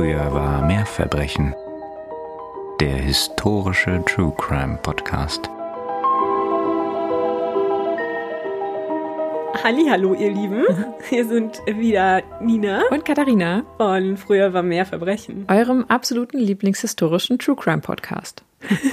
Früher war mehr Verbrechen. Der historische True Crime Podcast. Hallo, ihr Lieben. Hier sind wieder Nina und Katharina von Früher war mehr Verbrechen. Eurem absoluten Lieblingshistorischen True Crime Podcast.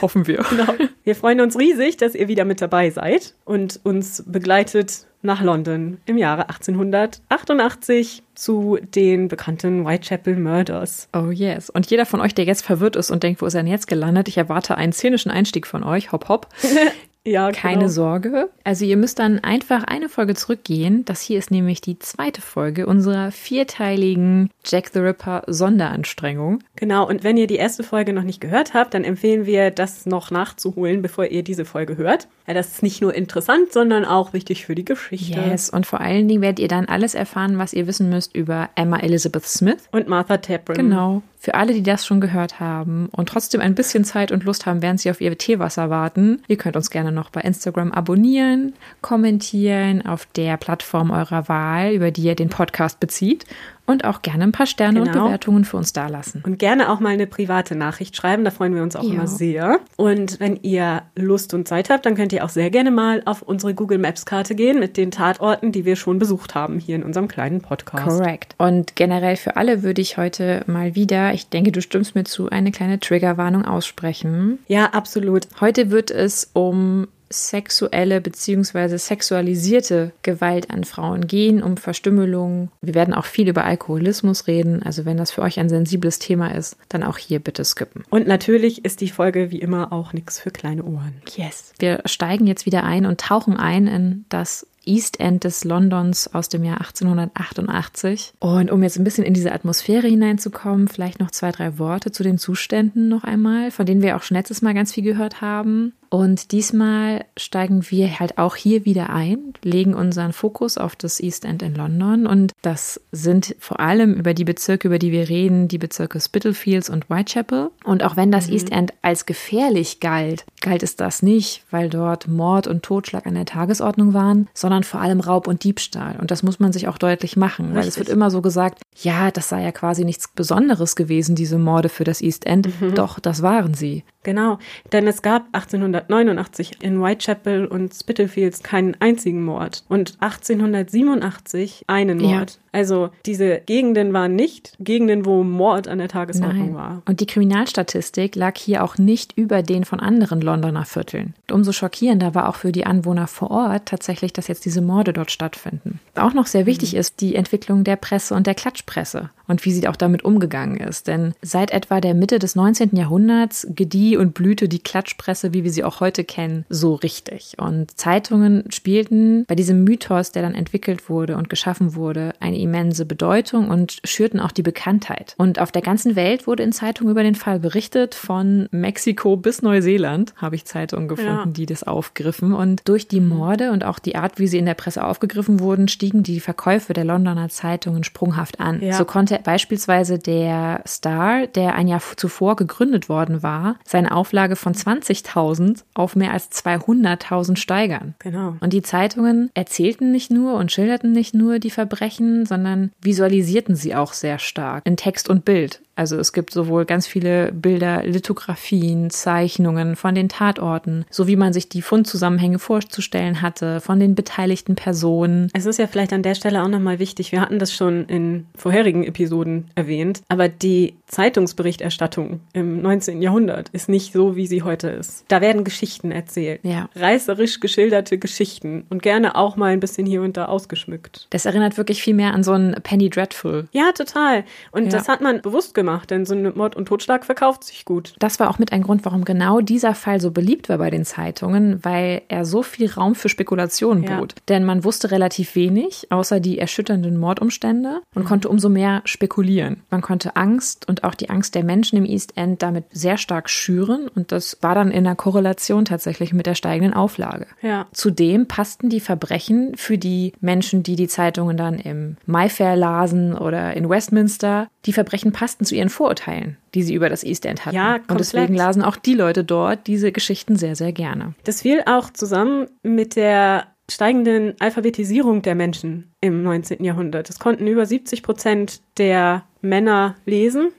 Hoffen wir. Genau. Wir freuen uns riesig, dass ihr wieder mit dabei seid und uns begleitet nach London im Jahre 1888 zu den bekannten Whitechapel Murders. Oh yes. Und jeder von euch, der jetzt verwirrt ist und denkt, wo ist er denn jetzt gelandet? Ich erwarte einen szenischen Einstieg von euch. Hopp, hopp. Ja, Keine genau. Sorge. Also ihr müsst dann einfach eine Folge zurückgehen. Das hier ist nämlich die zweite Folge unserer vierteiligen Jack the Ripper Sonderanstrengung. Genau, und wenn ihr die erste Folge noch nicht gehört habt, dann empfehlen wir, das noch nachzuholen, bevor ihr diese Folge hört. Ja, das ist nicht nur interessant, sondern auch wichtig für die Geschichte. Yes. Und vor allen Dingen werdet ihr dann alles erfahren, was ihr wissen müsst über Emma Elizabeth Smith. Und Martha Tappan. Genau. Für alle, die das schon gehört haben und trotzdem ein bisschen Zeit und Lust haben, während sie auf ihr Teewasser warten, ihr könnt uns gerne noch bei Instagram abonnieren, kommentieren auf der Plattform eurer Wahl, über die ihr den Podcast bezieht und auch gerne ein paar Sterne und Genau. Bewertungen für uns dalassen. Und gerne auch mal eine private Nachricht schreiben, da freuen wir uns auch Ja. immer sehr. Und wenn ihr Lust und Zeit habt, dann könnt ihr auch sehr gerne mal auf unsere Google Maps Karte gehen mit den Tatorten, die wir schon besucht haben hier in unserem kleinen Podcast. Correct. Und generell für alle würde ich heute mal wieder, ich denke, du stimmst mir zu, eine kleine Triggerwarnung aussprechen. Ja, absolut. Heute wird es um sexuelle bzw. sexualisierte Gewalt an Frauen gehen, um Verstümmelung. Wir werden auch viel über Alkoholismus reden. Also wenn das für euch ein sensibles Thema ist, dann auch hier bitte skippen. Und natürlich ist die Folge wie immer auch nichts für kleine Ohren. Yes. Wir steigen jetzt wieder ein und tauchen ein in das East End des Londons aus dem Jahr 1888. Und um jetzt ein bisschen in diese Atmosphäre hineinzukommen, vielleicht noch zwei, drei Worte zu den Zuständen noch einmal, von denen wir auch schon letztes Mal ganz viel gehört haben. Und diesmal steigen wir halt auch hier wieder ein, legen unseren Fokus auf das East End in London. Und das sind vor allem über die Bezirke, über die wir reden, die Bezirke Spitalfields und Whitechapel. Und auch wenn das East End als gefährlich galt, galt es das nicht, weil dort Mord und Totschlag an der Tagesordnung waren, sondern vor allem Raub und Diebstahl. Und das muss man sich auch deutlich machen, weil es Richtig. wird immer so gesagt, ja, das sei ja quasi nichts Besonderes gewesen, diese Morde für das East End. Doch, das waren sie. Genau, denn es gab 1889 in Whitechapel und Spitalfields keinen einzigen Mord und 1887 einen Ja. Mord. Also diese Gegenden waren nicht Gegenden, wo Mord an der Tagesordnung war. Und die Kriminalstatistik lag hier auch nicht über den von anderen Londoner Vierteln. Und umso schockierender war auch für die Anwohner vor Ort tatsächlich, dass jetzt diese Morde dort stattfinden. Auch noch sehr wichtig ist die Entwicklung der Presse und der Klatschpresse und wie sie auch damit umgegangen ist. Denn seit etwa der Mitte des 19. Jahrhunderts gedieh und blühte die Klatschpresse, wie wir sie auch heute kennen, so richtig. Und Zeitungen spielten bei diesem Mythos, der dann entwickelt wurde und geschaffen wurde, eine immense Bedeutung und schürten auch die Bekanntheit. Und auf der ganzen Welt wurde in Zeitungen über den Fall berichtet, von Mexiko bis Neuseeland habe ich Zeitungen gefunden, Ja. die das aufgriffen. Und durch die Morde und auch die Art, wie sie in der Presse aufgegriffen wurden, stiegen die Verkäufe der Londoner Zeitungen sprunghaft an. Ja. So konnte beispielsweise der Star, der ein Jahr zuvor gegründet worden war, seine Auflage von 20.000 auf mehr als 200.000 steigern. Genau. Und die Zeitungen erzählten nicht nur und schilderten nicht nur die Verbrechen, sondern visualisierten sie auch sehr stark in Text und Bild. Also es gibt sowohl ganz viele Bilder, Lithografien, Zeichnungen von den Tatorten, so wie man sich die Fundzusammenhänge vorzustellen hatte, von den beteiligten Personen. Es ist ja vielleicht an der Stelle auch nochmal wichtig, wir hatten das schon in vorherigen Episoden erwähnt, aber die Zeitungsberichterstattung im 19. Jahrhundert ist nicht so, wie sie heute ist. Da werden Geschichten erzählt. Ja. Reißerisch geschilderte Geschichten und gerne auch mal ein bisschen hier und da ausgeschmückt. Das erinnert wirklich viel mehr an so ein Penny Dreadful. Ja, total. Und Ja. das hat man bewusst gemacht, denn so ein Mord und Totschlag verkauft sich gut. Das war auch mit ein Grund, warum genau dieser Fall so beliebt war bei den Zeitungen, weil er so viel Raum für Spekulationen Ja. bot. Denn man wusste relativ wenig, außer die erschütternden Mordumstände und konnte umso mehr spekulieren. Man konnte Angst und auch die Angst der Menschen im East End damit sehr stark schüren und das war dann in einer Korrelation tatsächlich mit der steigenden Auflage. Ja. Zudem passten die Verbrechen für die Menschen, die die Zeitungen dann im Mayfair lasen oder in Westminster, die Verbrechen passten zu ihren Vorurteilen, die sie über das East End hatten. Ja, Und deswegen komplett. lasen auch die Leute dort diese Geschichten sehr, sehr gerne. Das fiel auch zusammen mit der steigenden Alphabetisierung der Menschen im 19. Jahrhundert. Es konnten über 70 Prozent der Männer lesen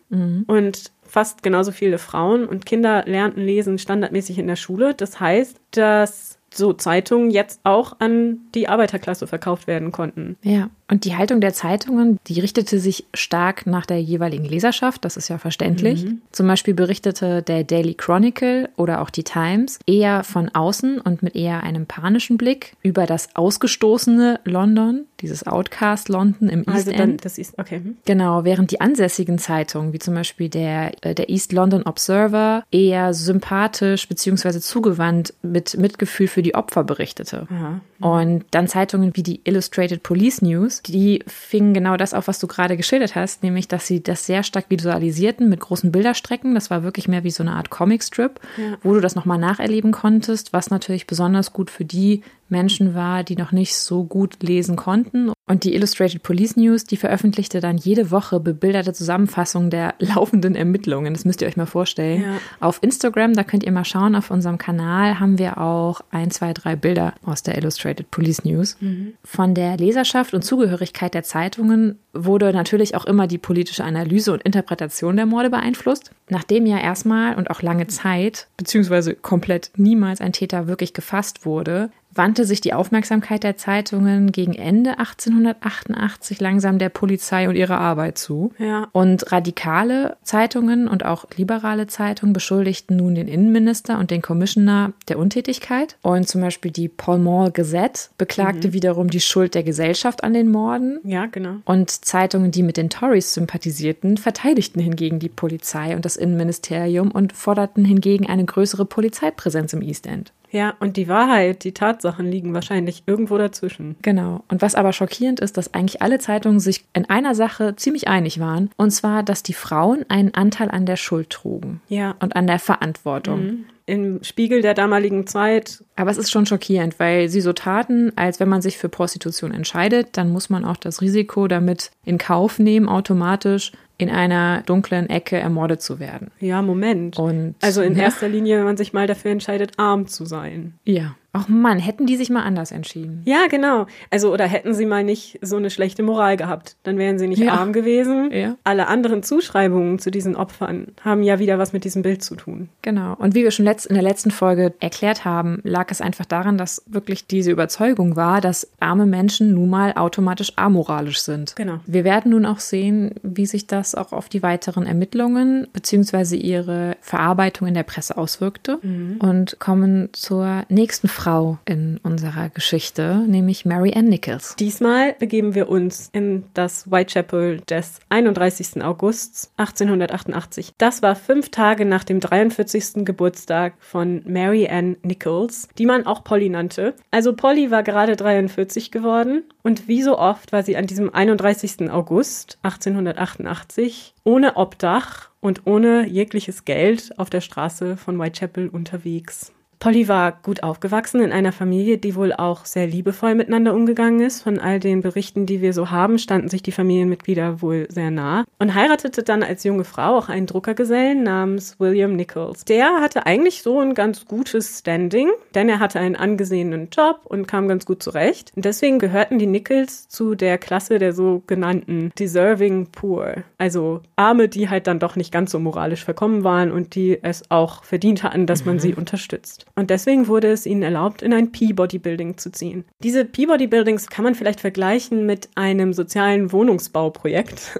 und fast genauso viele Frauen und Kinder lernten lesen standardmäßig in der Schule. Das heißt, dass so Zeitungen jetzt auch an die Arbeiterklasse verkauft werden konnten. Ja, und die Haltung der Zeitungen, die richtete sich stark nach der jeweiligen Leserschaft, das ist ja verständlich. Mhm. Zum Beispiel berichtete der Daily Chronicle oder auch die Times eher von außen und mit eher einem panischen Blick über das ausgestoßene London, dieses Outcast London im East Also dann, End. das ist, okay. hm. Genau, während die ansässigen Zeitungen, wie zum Beispiel der, äh, der East London Observer, eher sympathisch bzw. zugewandt mit Mitgefühl für die Opfer berichtete. Ja. Und dann Zeitungen wie die Illustrated Police News, die fingen genau das auf, was du gerade geschildert hast, nämlich, dass sie das sehr stark visualisierten mit großen Bilderstrecken. Das war wirklich mehr wie so eine Art Comicstrip, Ja. wo du das nochmal nacherleben konntest, was natürlich besonders gut für die Menschen war, die noch nicht so gut lesen konnten. Und die Illustrated Police News, die veröffentlichte dann jede Woche bebilderte Zusammenfassungen der laufenden Ermittlungen. Das müsst ihr euch mal vorstellen. Ja. Auf Instagram, da könnt ihr mal schauen, auf unserem Kanal haben wir auch ein, zwei, drei Bilder aus der Illustrated Police News. Von der Leserschaft und Zugehörigkeit der Zeitungen wurde natürlich auch immer die politische Analyse und Interpretation der Morde beeinflusst. Nachdem ja erstmal und auch lange Zeit, beziehungsweise komplett niemals ein Täter wirklich gefasst wurde, wandte sich die Aufmerksamkeit der Zeitungen gegen Ende 1888 langsam der Polizei und ihrer Arbeit zu. Ja. Und radikale Zeitungen und auch liberale Zeitungen beschuldigten nun den Innenminister und den Commissioner der Untätigkeit. Und zum Beispiel die Pall Mall Gazette beklagte wiederum die Schuld der Gesellschaft an den Morden. Ja, genau. Und Zeitungen, die mit den Tories sympathisierten, verteidigten hingegen die Polizei und das Innenministerium und forderten hingegen eine größere Polizeipräsenz im East End. Ja, und die Wahrheit, die Tatsachen liegen wahrscheinlich irgendwo dazwischen. Genau. Und was aber schockierend ist, dass eigentlich alle Zeitungen sich in einer Sache ziemlich einig waren. Und zwar, dass die Frauen einen Anteil an der Schuld trugen. Ja. Und an der Verantwortung. Im Spiegel der damaligen Zeit, Aber es ist schon schockierend, weil sie so taten, als wenn man sich für Prostitution entscheidet, dann muss man auch das Risiko damit in Kauf nehmen, automatisch in einer dunklen Ecke ermordet zu werden. ja, Moment. Und also in ja, erster Linie, wenn man sich mal dafür entscheidet, arm zu sein. Ja. Ach Mann, hätten die sich mal anders entschieden. Ja, genau. Also, oder hätten sie mal nicht so eine schlechte Moral gehabt, dann wären sie nicht Ja. arm gewesen. Ja. Alle anderen Zuschreibungen zu diesen Opfern haben ja wieder was mit diesem Bild zu tun. Genau. Und wie wir schon letzt, in der letzten Folge erklärt haben, lag es einfach daran, dass wirklich diese Überzeugung war, dass arme Menschen nun mal automatisch amoralisch sind. Genau. Wir werden nun auch sehen, wie sich das auch auf die weiteren Ermittlungen bzw. ihre Verarbeitung in der Presse auswirkte und kommen zur nächsten Frau in unserer Geschichte, nämlich Mary Ann Nichols. Diesmal begeben wir uns in das Whitechapel des 31. Augusts 1888. Das war fünf Tage nach dem 43. Geburtstag von Mary Ann Nichols, die man auch Polly nannte. Also Polly war gerade 43 geworden und wie so oft war sie an diesem 31. August 1888 ohne Obdach und ohne jegliches Geld auf der Straße von Whitechapel unterwegs. Polly war gut aufgewachsen in einer Familie, die wohl auch sehr liebevoll miteinander umgegangen ist. Von all den Berichten, die wir so haben, standen sich die Familienmitglieder wohl sehr nah und heiratete dann als junge Frau auch einen Druckergesellen namens William Nichols. Der hatte eigentlich so ein ganz gutes Standing, denn er hatte einen angesehenen Job und kam ganz gut zurecht. Und deswegen gehörten die Nichols zu der Klasse der sogenannten Deserving Poor, also Arme, die halt dann doch nicht ganz so moralisch verkommen waren und die es auch verdient hatten, dass man sie unterstützt. Und deswegen wurde es ihnen erlaubt, in ein Peabody Building zu ziehen. Diese Peabody Buildings kann man vielleicht vergleichen mit einem sozialen Wohnungsbauprojekt.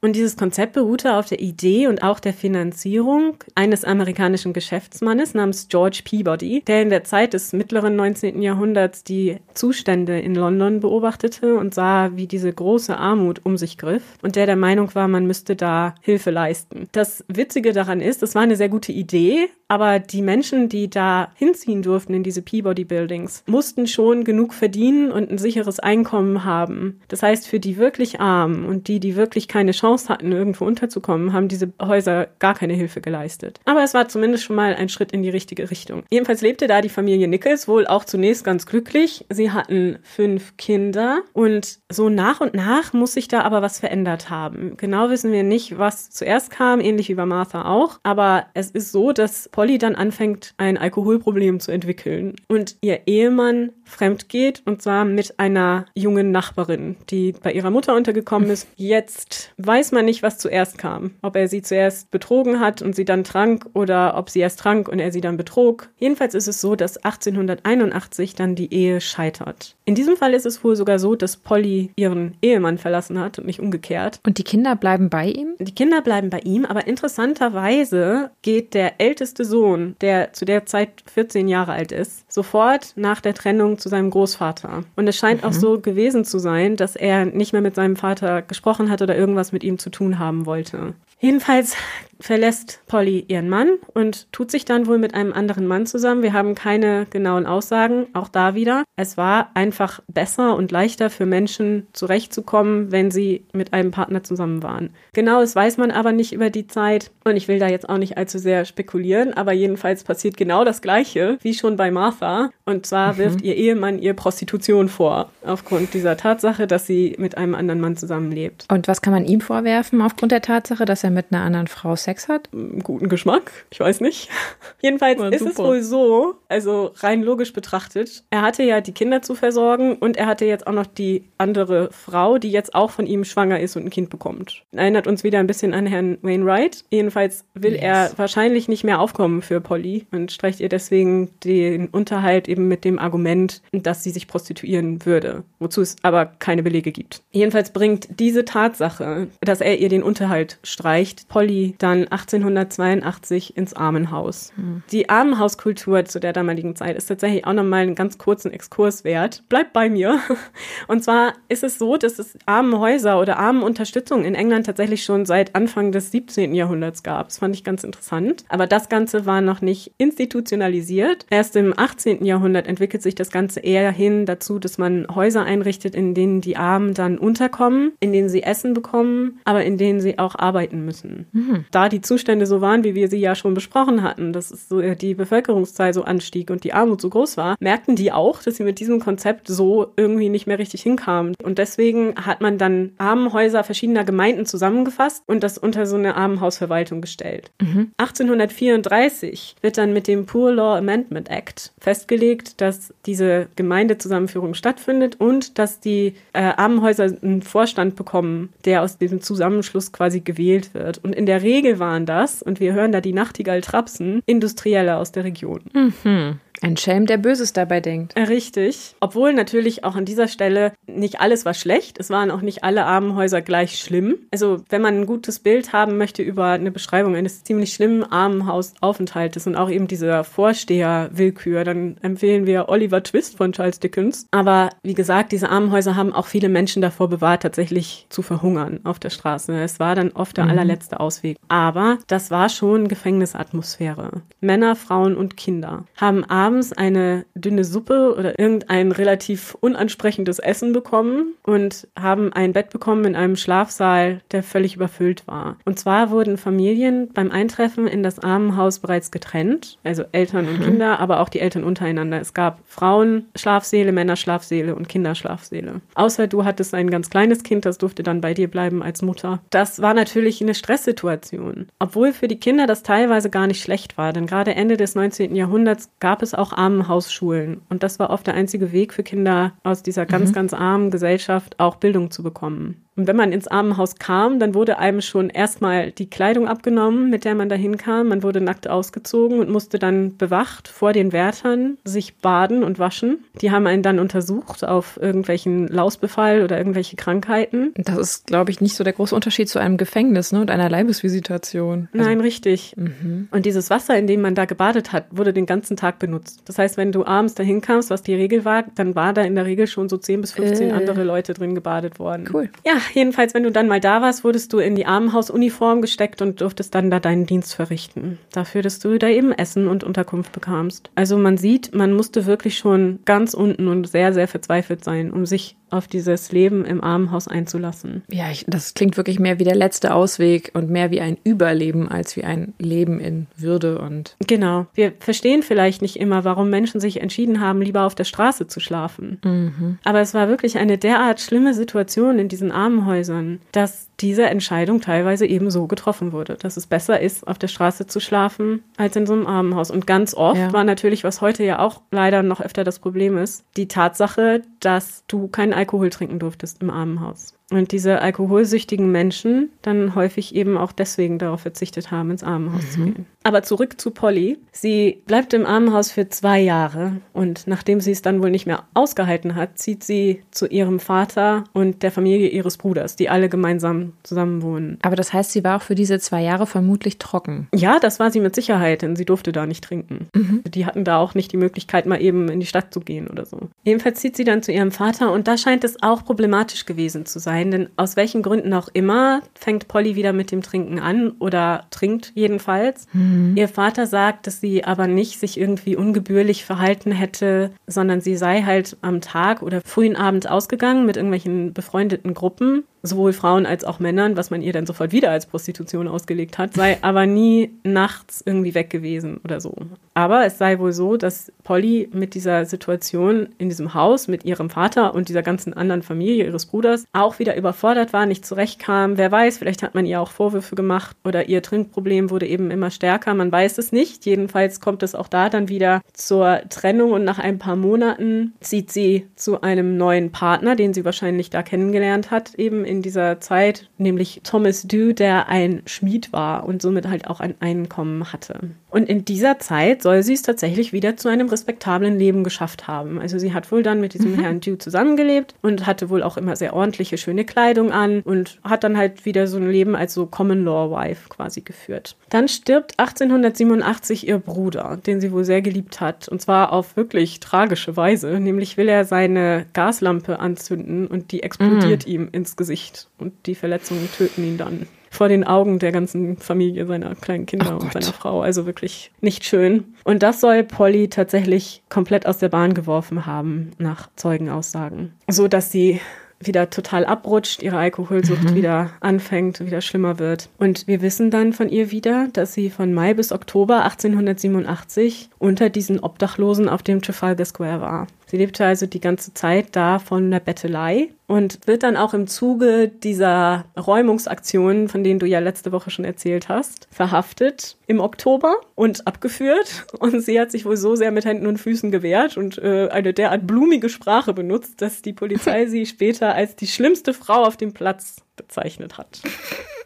Und dieses Konzept beruhte auf der Idee und auch der Finanzierung eines amerikanischen Geschäftsmannes namens George Peabody, der in der Zeit des mittleren 19. Jahrhunderts die Zustände in London beobachtete und sah, wie diese große Armut um sich griff und der der Meinung war, man müsste da Hilfe leisten. Das Witzige daran ist, es war eine sehr gute Idee, aber die Menschen, die da hinziehen durften in diese Peabody Buildings, mussten schon genug verdienen und ein sicheres Einkommen haben. Das heißt, für die wirklich Armen und die, die wirklich keine Chance hatten, irgendwo unterzukommen, haben diese Häuser gar keine Hilfe geleistet. Aber es war zumindest schon mal ein Schritt in die richtige Richtung. Jedenfalls lebte da die Familie Nichols wohl auch zunächst ganz glücklich. Sie hatten fünf Kinder und so nach und nach muss sich da aber was verändert haben. Genau wissen wir nicht, was zuerst kam, ähnlich wie bei Martha auch. Aber es ist so, dass Polly dann anfängt, ein Alkoholproblem zu entwickeln und ihr Ehemann fremd geht und zwar mit einer jungen Nachbarin, die bei ihrer Mutter untergekommen ist. Jetzt weiß man nicht, was zuerst kam. Ob er sie zuerst betrogen hat und sie dann trank oder ob sie erst trank und er sie dann betrog. Jedenfalls ist es so, dass 1881 dann die Ehe scheitert. In diesem Fall ist es wohl sogar so, dass Polly ihren Ehemann verlassen hat und nicht umgekehrt. Und die Kinder bleiben bei ihm? Die Kinder bleiben bei ihm, aber interessanterweise geht der älteste Sohn, der zu der Zeit 14 Jahre alt ist, sofort nach der Trennung zu seinem Großvater. Und es scheint mhm. auch so gewesen zu sein, dass er nicht mehr mit seinem Vater gesprochen hat oder irgendwas mit ihm zu tun haben wollte. Jedenfalls verlässt Polly ihren Mann und tut sich dann wohl mit einem anderen Mann zusammen. Wir haben keine genauen Aussagen, auch da wieder. Es war einfach besser und leichter für Menschen zurechtzukommen, wenn sie mit einem Partner zusammen waren. Genau, das weiß man aber nicht über die Zeit und ich will da jetzt auch nicht allzu sehr spekulieren, aber jedenfalls passiert genau das Gleiche wie schon bei Martha und zwar mhm. wirft ihr Ehemann ihr Prostitution vor, aufgrund dieser Tatsache, dass sie mit einem anderen Mann zusammenlebt. Und was kann man ihm vorwerfen aufgrund der Tatsache, dass er mit einer anderen Frau Sex hat? Guten Geschmack, ich weiß nicht. Jedenfalls ja, ist super. es wohl so, also rein logisch betrachtet, er hatte ja die Kinder zu versorgen und er hatte jetzt auch noch die andere Frau, die jetzt auch von ihm schwanger ist und ein Kind bekommt. Erinnert uns wieder ein bisschen an Herrn Wainwright. Jedenfalls will yes. er wahrscheinlich nicht mehr aufkommen für Polly und streicht ihr deswegen den Unterhalt eben mit dem Argument, dass sie sich prostituieren würde, wozu es aber keine Belege gibt. Jedenfalls bringt diese Tatsache, dass er ihr den Unterhalt streicht, Polly dann 1882 ins Armenhaus. Mhm. Die Armenhauskultur zu der damaligen Zeit ist tatsächlich auch nochmal einen ganz kurzen Exkurs wert. Bleibt bei mir. Und zwar ist es so, dass es Armenhäuser oder Armenunterstützung in England tatsächlich schon seit Anfang des 17. Jahrhunderts gab. Das fand ich ganz interessant. Aber das Ganze war noch nicht institutionalisiert. Erst im 18. Jahrhundert entwickelt sich das Ganze eher hin dazu, dass man Häuser einrichtet, in denen die Armen dann unterkommen, in denen sie Essen bekommen, aber in denen sie auch arbeiten müssen. Mhm. Da die Zustände so waren, wie wir sie ja schon besprochen hatten, dass so äh, die Bevölkerungszahl so anstieg und die Armut so groß war, merkten die auch, dass sie mit diesem Konzept so irgendwie nicht mehr richtig hinkamen. Und deswegen hat man dann Armenhäuser verschiedener Gemeinden zusammengefasst und das unter so eine Armenhausverwaltung gestellt. Mhm. 1834 wird dann mit dem Poor Law Amendment Act festgelegt, dass diese Gemeindezusammenführung stattfindet und dass die äh, Armenhäuser einen Vorstand bekommen, der aus diesem Zusammenschluss quasi gewählt wird. Und in der Regel waren das, und wir hören da die Nachtigall trapsen, Industrielle aus der Region. Mhm. Ein Schelm, der Böses dabei denkt. Richtig. Obwohl natürlich auch an dieser Stelle nicht alles war schlecht. Es waren auch nicht alle Armenhäuser gleich schlimm. Also wenn man ein gutes Bild haben möchte über eine Beschreibung eines ziemlich schlimmen Armenhausaufenthaltes und auch eben dieser Vorsteherwillkür, dann empfehlen wir Oliver Twist von Charles Dickens. Aber wie gesagt, diese Armenhäuser haben auch viele Menschen davor bewahrt, tatsächlich zu verhungern auf der Straße. Es war dann oft der mhm. allerletzte Ausweg. Aber das war schon Gefängnisatmosphäre. Männer, Frauen und Kinder haben abends abends eine dünne Suppe oder irgendein relativ unansprechendes Essen bekommen und haben ein Bett bekommen in einem Schlafsaal, der völlig überfüllt war. Und zwar wurden Familien beim Eintreffen in das Armenhaus bereits getrennt, also Eltern und mhm. Kinder, aber auch die Eltern untereinander. Es gab Frauen Schlafsäle, Männer Schlafsäle und Kinderschlafsäle. Außer du hattest ein ganz kleines Kind, das durfte dann bei dir bleiben als Mutter. Das war natürlich eine Stresssituation. Obwohl für die Kinder das teilweise gar nicht schlecht war, denn gerade Ende des 19. Jahrhunderts gab es auch auch Armenhausschulen. Und das war oft der einzige Weg für Kinder aus dieser ganz, mhm. ganz armen Gesellschaft auch Bildung zu bekommen. Und wenn man ins Armenhaus kam, dann wurde einem schon erstmal die Kleidung abgenommen, mit der man dahin kam. Man wurde nackt ausgezogen und musste dann bewacht vor den Wärtern sich baden und waschen. Die haben einen dann untersucht auf irgendwelchen Lausbefall oder irgendwelche Krankheiten. Das ist, glaube ich, nicht so der große Unterschied zu einem Gefängnis ne, und einer Leibesvisitation. Also Nein, richtig. Mhm. Und dieses Wasser, in dem man da gebadet hat, wurde den ganzen Tag benutzt. Das heißt, wenn du abends dahin kamst, was die Regel war, dann war da in der Regel schon so 10 bis 15 äh. andere Leute drin gebadet worden. Cool. Ja, jedenfalls, wenn du dann mal da warst, wurdest du in die Armenhausuniform gesteckt und durftest dann da deinen Dienst verrichten. Dafür, dass du da eben Essen und Unterkunft bekamst. Also man sieht, man musste wirklich schon ganz unten und sehr, sehr verzweifelt sein, um sich auf dieses Leben im Armenhaus einzulassen. Ja, ich, das klingt wirklich mehr wie der letzte Ausweg und mehr wie ein Überleben als wie ein Leben in Würde und. Genau. Wir verstehen vielleicht nicht immer, warum Menschen sich entschieden haben, lieber auf der Straße zu schlafen. Mhm. Aber es war wirklich eine derart schlimme Situation in diesen Armenhäusern, dass diese Entscheidung teilweise eben so getroffen wurde, dass es besser ist, auf der Straße zu schlafen, als in so einem Armenhaus. Und ganz oft Ja. war natürlich, was heute ja auch leider noch öfter das Problem ist, die Tatsache, dass du keinen Alkohol trinken durftest im Armenhaus. Und diese alkoholsüchtigen Menschen dann häufig eben auch deswegen darauf verzichtet haben, ins Armenhaus zu gehen. Aber zurück zu Polly. Sie bleibt im Armenhaus für zwei Jahre und nachdem sie es dann wohl nicht mehr ausgehalten hat, zieht sie zu ihrem Vater und der Familie ihres Bruders, die alle gemeinsam zusammen wohnen. Aber das heißt, sie war auch für diese zwei Jahre vermutlich trocken. Ja, das war sie mit Sicherheit, denn sie durfte da nicht trinken. Die hatten da auch nicht die Möglichkeit, mal eben in die Stadt zu gehen oder so. Jedenfalls zieht sie dann zu ihrem Vater und da scheint es auch problematisch gewesen zu sein, denn aus welchen Gründen auch immer fängt Polly wieder mit dem Trinken an oder trinkt jedenfalls. Ihr Vater sagt, dass sie aber nicht sich irgendwie ungebührlich verhalten hätte, sondern sie sei halt am Tag oder frühen Abend ausgegangen mit irgendwelchen befreundeten Gruppen sowohl Frauen als auch Männern, was man ihr dann sofort wieder als Prostitution ausgelegt hat, sei aber nie nachts irgendwie weg gewesen oder so. Aber es sei wohl so, dass Polly mit dieser Situation in diesem Haus mit ihrem Vater und dieser ganzen anderen Familie ihres Bruders auch wieder überfordert war, nicht zurechtkam. Wer weiß, vielleicht hat man ihr auch Vorwürfe gemacht oder ihr Trinkproblem wurde eben immer stärker. Man weiß es nicht. Jedenfalls kommt es auch da dann wieder zur Trennung und nach ein paar Monaten zieht sie zu einem neuen Partner, den sie wahrscheinlich da kennengelernt hat, eben in dieser Zeit, nämlich Thomas Dew, der ein Schmied war und somit halt auch ein Einkommen hatte. Und in dieser Zeit soll sie es tatsächlich wieder zu einem respektablen Leben geschafft haben. Also sie hat wohl dann mit diesem Herrn Dew zusammengelebt und hatte wohl auch immer sehr ordentliche, schöne Kleidung an und hat dann halt wieder so ein Leben als so Common Law Wife quasi geführt. Dann stirbt 1887 ihr Bruder, den sie wohl sehr geliebt hat. Und zwar auf wirklich tragische Weise. Nämlich will er seine Gaslampe anzünden und die explodiert ihm ins Gesicht. Und die Verletzungen töten ihn dann vor den Augen der ganzen Familie seiner kleinen Kinder Oh und Gott. seiner Frau. Also wirklich nicht schön. Und das soll Polly tatsächlich komplett aus der Bahn geworfen haben, nach Zeugenaussagen. So dass sie wieder total abrutscht, ihre Alkoholsucht wieder anfängt, wieder schlimmer wird. Und wir wissen dann von ihr wieder, dass sie von Mai bis Oktober 1887 unter diesen Obdachlosen auf dem Trafalgar Square war. Sie lebte also die ganze Zeit da von der Bettelei und wird dann auch im Zuge dieser Räumungsaktionen, von denen du ja letzte Woche schon erzählt hast, verhaftet im Oktober und abgeführt. Und sie hat sich wohl so sehr mit Händen und Füßen gewehrt und äh, eine derart blumige Sprache benutzt, dass die Polizei sie später als die schlimmste Frau auf dem Platz bezeichnet hat.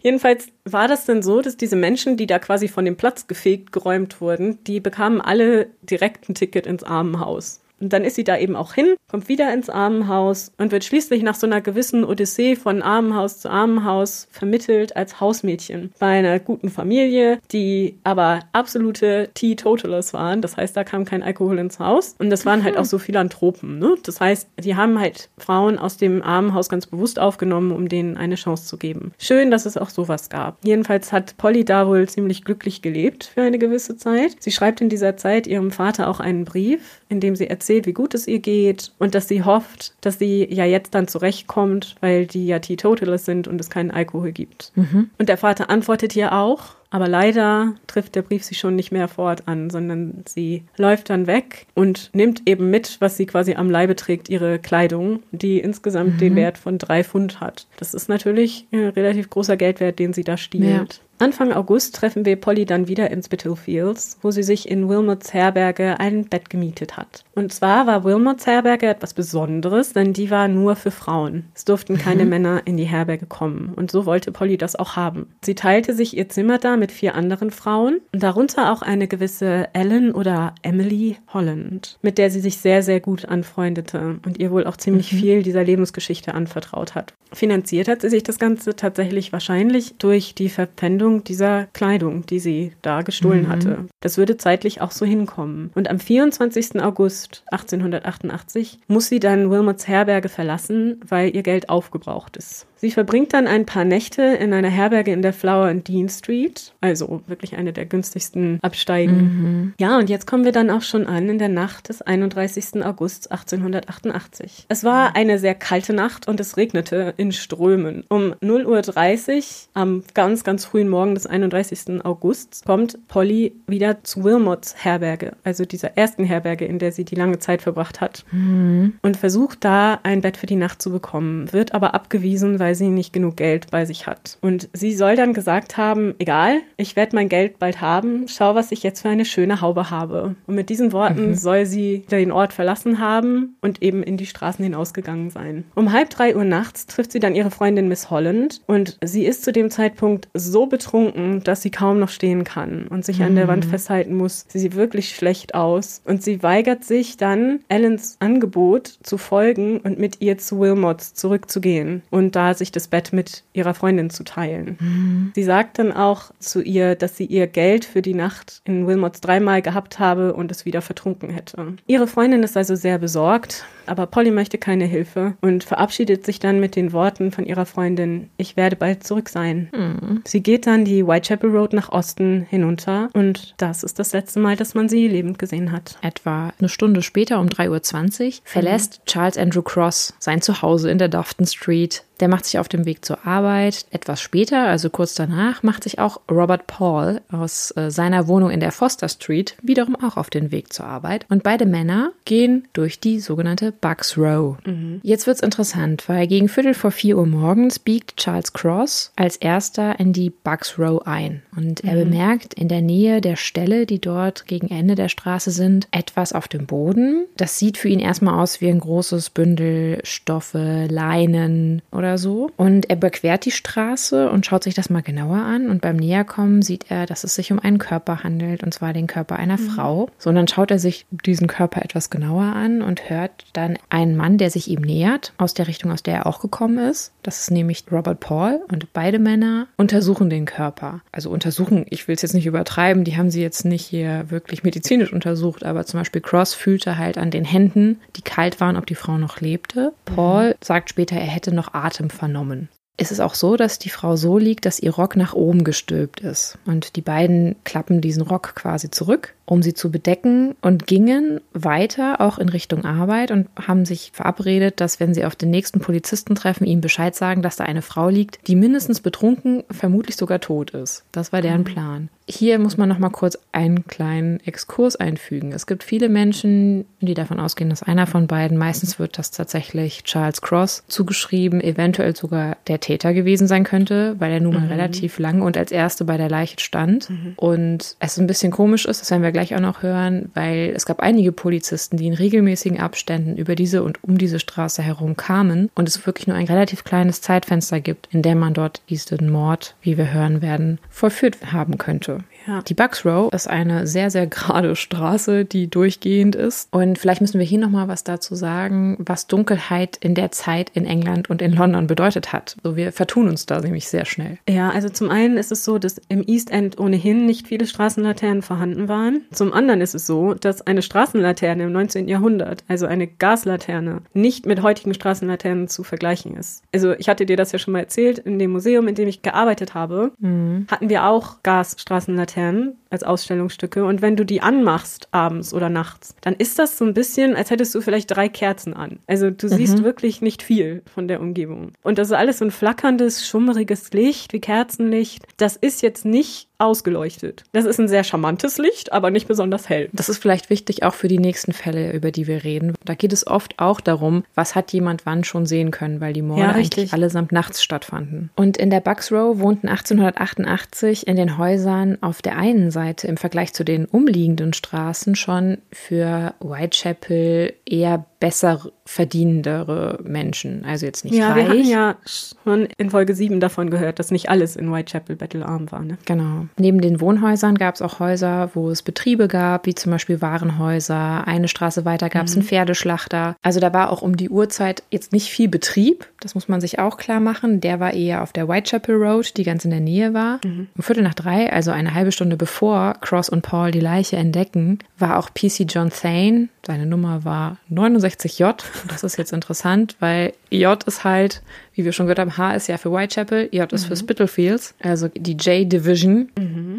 Jedenfalls war das dann so, dass diese Menschen, die da quasi von dem Platz gefegt, geräumt wurden, die bekamen alle direkt ein Ticket ins Armenhaus. Und dann ist sie da eben auch hin, kommt wieder ins Armenhaus und wird schließlich nach so einer gewissen Odyssee von Armenhaus zu Armenhaus vermittelt als Hausmädchen bei einer guten Familie, die aber absolute Teetotalers waren. Das heißt, da kam kein Alkohol ins Haus. Und das waren halt auch so Philanthropen. Ne? Das heißt, die haben halt Frauen aus dem Armenhaus ganz bewusst aufgenommen, um denen eine Chance zu geben. Schön, dass es auch sowas gab. Jedenfalls hat Polly da wohl ziemlich glücklich gelebt für eine gewisse Zeit. Sie schreibt in dieser Zeit ihrem Vater auch einen Brief, in dem sie erzählt, wie gut es ihr geht und dass sie hofft, dass sie ja jetzt dann zurechtkommt, weil die ja Teetotalers sind und es keinen Alkohol gibt. Und der Vater antwortet ihr auch, aber leider trifft der Brief sie schon nicht mehr fort an, sondern sie läuft dann weg und nimmt eben mit, was sie quasi am Leibe trägt, ihre Kleidung, die insgesamt den Wert von drei Pfund hat. Das ist natürlich ein relativ großer Geldwert, den sie da stiehlt. Anfang August treffen wir Polly dann wieder in Spitalfields, wo sie sich in Wilmots Herberge ein Bett gemietet hat. Und zwar war Wilmots Herberge etwas Besonderes, denn die war nur für Frauen. Es durften keine Männer in die Herberge kommen. Und so wollte Polly das auch haben. Sie teilte sich ihr Zimmer mit vier anderen Frauen, und darunter auch eine gewisse Ellen oder Emily Holland, mit der sie sich sehr, sehr gut anfreundete und ihr wohl auch ziemlich viel dieser Lebensgeschichte anvertraut hat. Finanziert hat sie sich das Ganze tatsächlich wahrscheinlich durch die Verpfändung dieser Kleidung, die sie da gestohlen hatte. Das würde zeitlich auch so hinkommen. Und am 24. August 1888 muss sie dann Wilmots Herberge verlassen, weil ihr Geld aufgebraucht ist. Sie verbringt dann ein paar Nächte in einer Herberge in der Flower and Dean Street, also wirklich eine der günstigsten Absteigen. Mhm. Ja, und jetzt kommen wir dann auch schon an in der Nacht des 31. August 1888. Es war eine sehr kalte Nacht und es regnete in Strömen. Um 0.30 Uhr am ganz, ganz frühen Morgen des 31. Augusts kommt Polly wieder zu Wilmots Herberge, also dieser ersten Herberge, in der sie die lange Zeit verbracht hat, mhm. und versucht da ein Bett für die Nacht zu bekommen, wird aber abgewiesen, weil weil sie nicht genug Geld bei sich hat. Und sie soll dann gesagt haben, egal, ich werde mein Geld bald haben, schau, was ich jetzt für eine schöne Haube habe. Und mit diesen Worten mhm. soll sie den Ort verlassen haben und eben in die Straßen hinausgegangen sein. Um halb drei Uhr nachts trifft sie dann ihre Freundin Miss Holland und sie ist zu dem Zeitpunkt so betrunken, dass sie kaum noch stehen kann und sich mhm. an der Wand mhm. festhalten muss. Sie sieht wirklich schlecht aus und sie weigert sich dann, Ellens Angebot zu folgen und mit ihr zu Wilmots zurückzugehen. Und da sich das Bett mit ihrer Freundin zu teilen. Mhm. Sie sagt dann auch zu ihr, dass sie ihr Geld für die Nacht in Wilmots dreimal gehabt habe und es wieder vertrunken hätte. Ihre Freundin ist also sehr besorgt, aber Polly möchte keine Hilfe und verabschiedet sich dann mit den Worten von ihrer Freundin, ich werde bald zurück sein. Mhm. Sie geht dann die Whitechapel Road nach Osten hinunter und das ist das letzte Mal, dass man sie lebend gesehen hat. Etwa eine Stunde später um 3.20 Uhr verlässt mhm. Charles Andrew Cross sein Zuhause in der Dufton Street der macht sich auf dem Weg zur Arbeit. Etwas später, also kurz danach, macht sich auch Robert Paul aus äh, seiner Wohnung in der Foster Street wiederum auch auf den Weg zur Arbeit. Und beide Männer gehen durch die sogenannte Bucks Row. Mhm. Jetzt wird's interessant, weil gegen Viertel vor vier Uhr morgens biegt Charles Cross als erster in die Bucks Row ein. Und er mhm. bemerkt in der Nähe der Stelle, die dort gegen Ende der Straße sind, etwas auf dem Boden. Das sieht für ihn erstmal aus wie ein großes Bündel Stoffe, Leinen oder oder so. Und er überquert die Straße und schaut sich das mal genauer an. Und beim Näherkommen sieht er, dass es sich um einen Körper handelt, und zwar den Körper einer mhm. Frau. So, und dann schaut er sich diesen Körper etwas genauer an und hört dann einen Mann, der sich ihm nähert, aus der Richtung, aus der er auch gekommen ist. Das ist nämlich Robert Paul. Und beide Männer untersuchen den Körper. Also untersuchen, ich will es jetzt nicht übertreiben, die haben sie jetzt nicht hier wirklich medizinisch untersucht, aber zum Beispiel Cross fühlte halt an den Händen, die kalt waren, ob die Frau noch lebte. Paul mhm. sagt später, er hätte noch Atem Atem vernommen. Es ist auch so, dass die Frau so liegt, dass ihr Rock nach oben gestülpt ist. Und die beiden klappen diesen Rock quasi zurück um sie zu bedecken und gingen weiter auch in Richtung Arbeit und haben sich verabredet, dass wenn sie auf den nächsten Polizisten treffen, ihm Bescheid sagen, dass da eine Frau liegt, die mindestens betrunken, vermutlich sogar tot ist. Das war deren mhm. Plan. Hier muss man noch mal kurz einen kleinen Exkurs einfügen. Es gibt viele Menschen, die davon ausgehen, dass einer von beiden, meistens wird das tatsächlich Charles Cross zugeschrieben, eventuell sogar der Täter gewesen sein könnte, weil er nun mal mhm. relativ lang und als Erste bei der Leiche stand. Mhm. Und es ein bisschen komisch ist, das werden wir gleich auch noch hören, weil es gab einige Polizisten, die in regelmäßigen Abständen über diese und um diese Straße herum kamen und es wirklich nur ein relativ kleines Zeitfenster gibt, in dem man dort diesen Mord, wie wir hören werden, vollführt haben könnte. Ja. Die Bucks Row ist eine sehr, sehr gerade Straße, die durchgehend ist. Und vielleicht müssen wir hier nochmal was dazu sagen, was Dunkelheit in der Zeit in England und in London bedeutet hat. So, wir vertun uns da nämlich sehr schnell. Ja, also zum einen ist es so, dass im East End ohnehin nicht viele Straßenlaternen vorhanden waren. Zum anderen ist es so, dass eine Straßenlaterne im 19. Jahrhundert, also eine Gaslaterne, nicht mit heutigen Straßenlaternen zu vergleichen ist. Also ich hatte dir das ja schon mal erzählt, in dem Museum, in dem ich gearbeitet habe, mhm. hatten wir auch Gasstraßenlaternen him. Als Ausstellungsstücke und wenn du die anmachst abends oder nachts, dann ist das so ein bisschen, als hättest du vielleicht drei Kerzen an. Also du mhm. siehst wirklich nicht viel von der Umgebung. Und das ist alles so ein flackerndes, schummeriges Licht wie Kerzenlicht. Das ist jetzt nicht ausgeleuchtet. Das ist ein sehr charmantes Licht, aber nicht besonders hell. Das ist vielleicht wichtig auch für die nächsten Fälle, über die wir reden. Da geht es oft auch darum, was hat jemand wann schon sehen können, weil die Morde ja, eigentlich allesamt nachts stattfanden. Und in der Bucks Row wohnten 1888 in den Häusern auf der einen Seite im Vergleich zu den umliegenden Straßen schon für Whitechapel eher besser verdienendere Menschen. Also jetzt nicht ja, reich. Wir hatten ja schon in Folge 7 davon gehört, dass nicht alles in Whitechapel bettelarm war. Ne? Genau. Neben den Wohnhäusern gab es auch Häuser, wo es Betriebe gab, wie zum Beispiel Warenhäuser. Eine Straße weiter gab es mhm. einen Pferdeschlachter. Also da war auch um die Uhrzeit jetzt nicht viel Betrieb. Das muss man sich auch klar machen. Der war eher auf der Whitechapel Road, die ganz in der Nähe war. Mhm. Um Viertel nach drei, also eine halbe Stunde bevor Cross und Paul die Leiche entdecken, war auch PC John Thane, seine Nummer war 69J. Das ist jetzt interessant, weil J ist halt Wie wir schon gehört haben, H ist ja für Whitechapel, J ist für Spitalfields, also die J Division.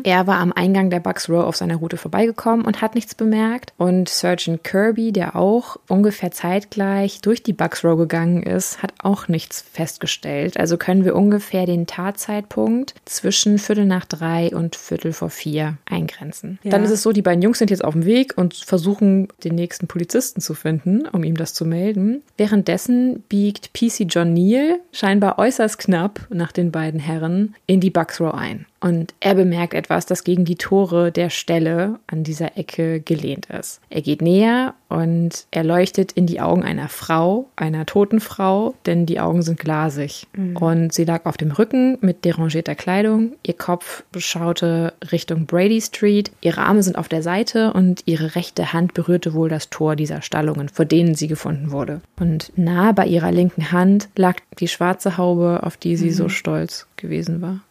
Er war am Eingang der Bucks Row auf seiner Route vorbeigekommen und hat nichts bemerkt. Und Sergeant Kirby, der auch ungefähr zeitgleich durch die Bucks Row gegangen ist, hat auch nichts festgestellt. Also können wir ungefähr den Tatzeitpunkt zwischen Viertel nach drei und Viertel vor vier eingrenzen. Ja. Dann ist es so, die beiden Jungs sind jetzt auf dem Weg und versuchen, den nächsten Polizisten zu finden, um ihm das zu melden. Währenddessen biegt PC John Neal scheinbar äußerst knapp nach den beiden Herren in die Bucks Row ein. Und er bemerkt etwas, das gegen die Tore der Stelle an dieser Ecke gelehnt ist. Er geht näher und er leuchtet in die Augen einer Frau, einer toten Frau, denn die Augen sind glasig. Und sie lag auf dem Rücken mit derangierter Kleidung. Ihr Kopf schaute Richtung Brady Street. Ihre Arme sind auf der Seite und ihre rechte Hand berührte wohl das Tor dieser Stallungen, vor denen sie gefunden wurde. Und nah bei ihrer linken Hand lag die schwarze Haube, auf die sie so stolz gewesen war.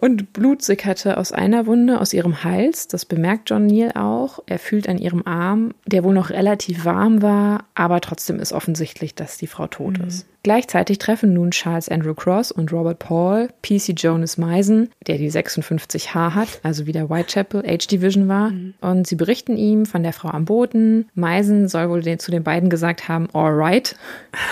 Und Blut sickerte aus einer Wunde aus ihrem Hals. Das bemerkt John Neal auch. Er fühlt an ihrem Arm, der wohl noch relativ warm war, aber trotzdem ist offensichtlich, dass die Frau tot ist. Gleichzeitig treffen nun Charles Andrew Cross und Robert Paul PC Jonas Meisen, der die 56H hat, also wie der Whitechapel H Division war. Und sie berichten ihm von der Frau am Boden. Meisen soll wohl den, zu den beiden gesagt haben, alright,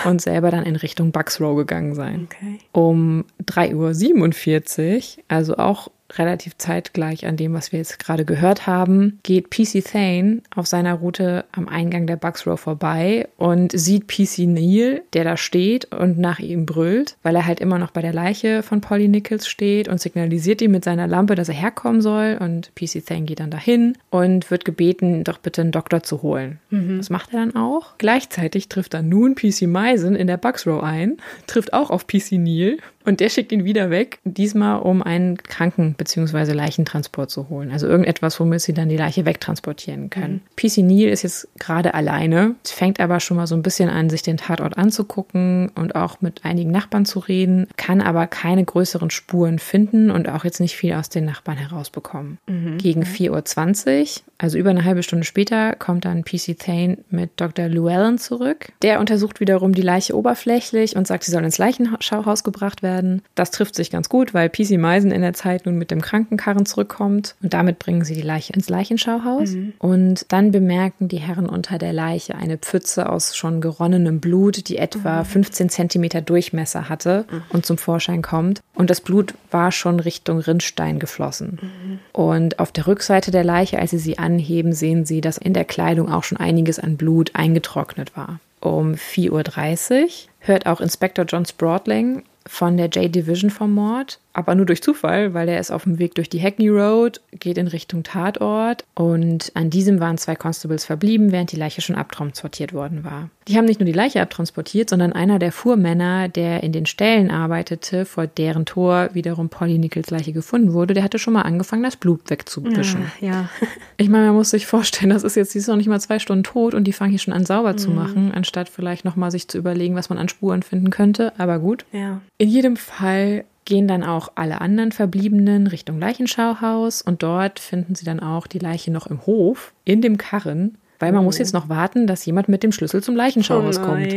und selber dann in Richtung Bucks Row gegangen sein. Okay. Um 3.47 Uhr, also auch relativ zeitgleich an dem, was wir jetzt gerade gehört haben, geht PC Thane auf seiner Route am Eingang der Bucks Row vorbei und sieht PC Neal, der da steht und nach ihm brüllt, weil er halt immer noch bei der Leiche von Polly Nichols steht und signalisiert ihm mit seiner Lampe, dass er herkommen soll und PC Thane geht dann dahin und wird gebeten, doch bitte einen Doktor zu holen. Das macht er dann auch. Gleichzeitig trifft dann nun PC Meisen in der Bucks Row ein, trifft auch auf PC Neal und der schickt ihn wieder weg, diesmal um einen Kranken- bzw. Leichentransport zu holen. Also irgendetwas, womit sie dann die Leiche wegtransportieren können. PC Neal ist jetzt gerade alleine, fängt aber schon mal so ein bisschen an, sich den Tatort anzugucken und auch mit einigen Nachbarn zu reden, kann aber keine größeren Spuren finden und auch jetzt nicht viel aus den Nachbarn herausbekommen. Gegen 4.20 Uhr, also über eine halbe Stunde später, kommt dann PC Thane mit Dr. Llewellyn zurück. Der untersucht wiederum die Leiche oberflächlich und sagt, sie soll ins Leichenschauhaus gebracht werden. Das trifft sich ganz gut, weil PC Meisen in der Zeit nun mit dem Krankenkarren zurückkommt und damit bringen sie die Leiche ins Leichenschauhaus. Und dann bemerken die Herren unter der Leiche eine Pfütze aus schon geronnenem Blut, die etwa 15 Zentimeter Durchmesser hatte und zum Vorschein kommt. Und das Blut war schon Richtung Rinnstein geflossen. Und auf der Rückseite der Leiche, als sie sie anheben, sehen sie, dass in der Kleidung auch schon einiges an Blut eingetrocknet war. Um 4.30 Uhr hört auch Inspektor John Spratling von der J-Division vom Mord, aber nur durch Zufall, weil er ist auf dem Weg durch die Hackney Road, geht in Richtung Tatort und an diesem waren zwei Constables verblieben, während die Leiche schon abtransportiert worden war. Die haben nicht nur die Leiche abtransportiert, sondern einer der Fuhrmänner, der in den Ställen arbeitete, vor deren Tor wiederum Polly Nichols Leiche gefunden wurde, der hatte schon mal angefangen, das Blut wegzuwischen. Ah, ja. Ich meine, man muss sich vorstellen, das ist jetzt, die ist noch nicht mal zwei Stunden tot und die fangen hier schon an sauber zu machen, anstatt vielleicht nochmal sich zu überlegen, was man an Spuren finden könnte. Aber gut. Ja. In jedem Fall gehen dann auch alle anderen Verbliebenen Richtung Leichenschauhaus und dort finden sie dann auch die Leiche noch im Hof, in dem Karren, weil man muss jetzt noch warten, dass jemand mit dem Schlüssel zum Leichenschauhaus oh kommt.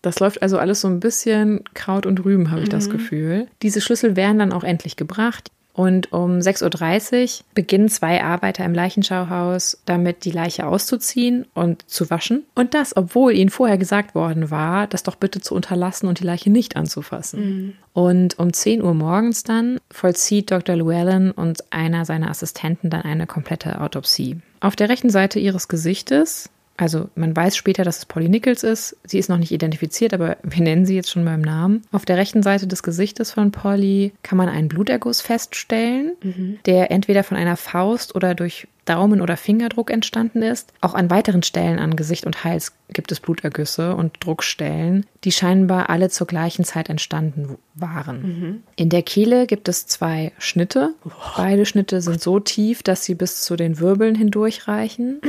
Das läuft also alles so ein bisschen Kraut und Rüben, habe ich das Gefühl. Diese Schlüssel werden dann auch endlich gebracht. Und um 6.30 Uhr beginnen zwei Arbeiter im Leichenschauhaus damit, die Leiche auszuziehen und zu waschen. Und das, obwohl ihnen vorher gesagt worden war, das doch bitte zu unterlassen und die Leiche nicht anzufassen. Und um 10 Uhr morgens dann vollzieht Dr. Llewellyn und einer seiner Assistenten dann eine komplette Autopsie. Auf der rechten Seite ihres Gesichtes also man weiß später, dass es Polly Nichols ist. Sie ist noch nicht identifiziert, aber wir nennen sie jetzt schon beim Namen. Auf der rechten Seite des Gesichtes von Polly kann man einen Bluterguss feststellen, der entweder von einer Faust oder durch Daumen- oder Fingerdruck entstanden ist. Auch an weiteren Stellen an Gesicht und Hals gibt es Blutergüsse und Druckstellen, die scheinbar alle zur gleichen Zeit entstanden waren. In der Kehle gibt es zwei Schnitte. Beide Schnitte sind so tief, dass sie bis zu den Wirbeln hindurchreichen.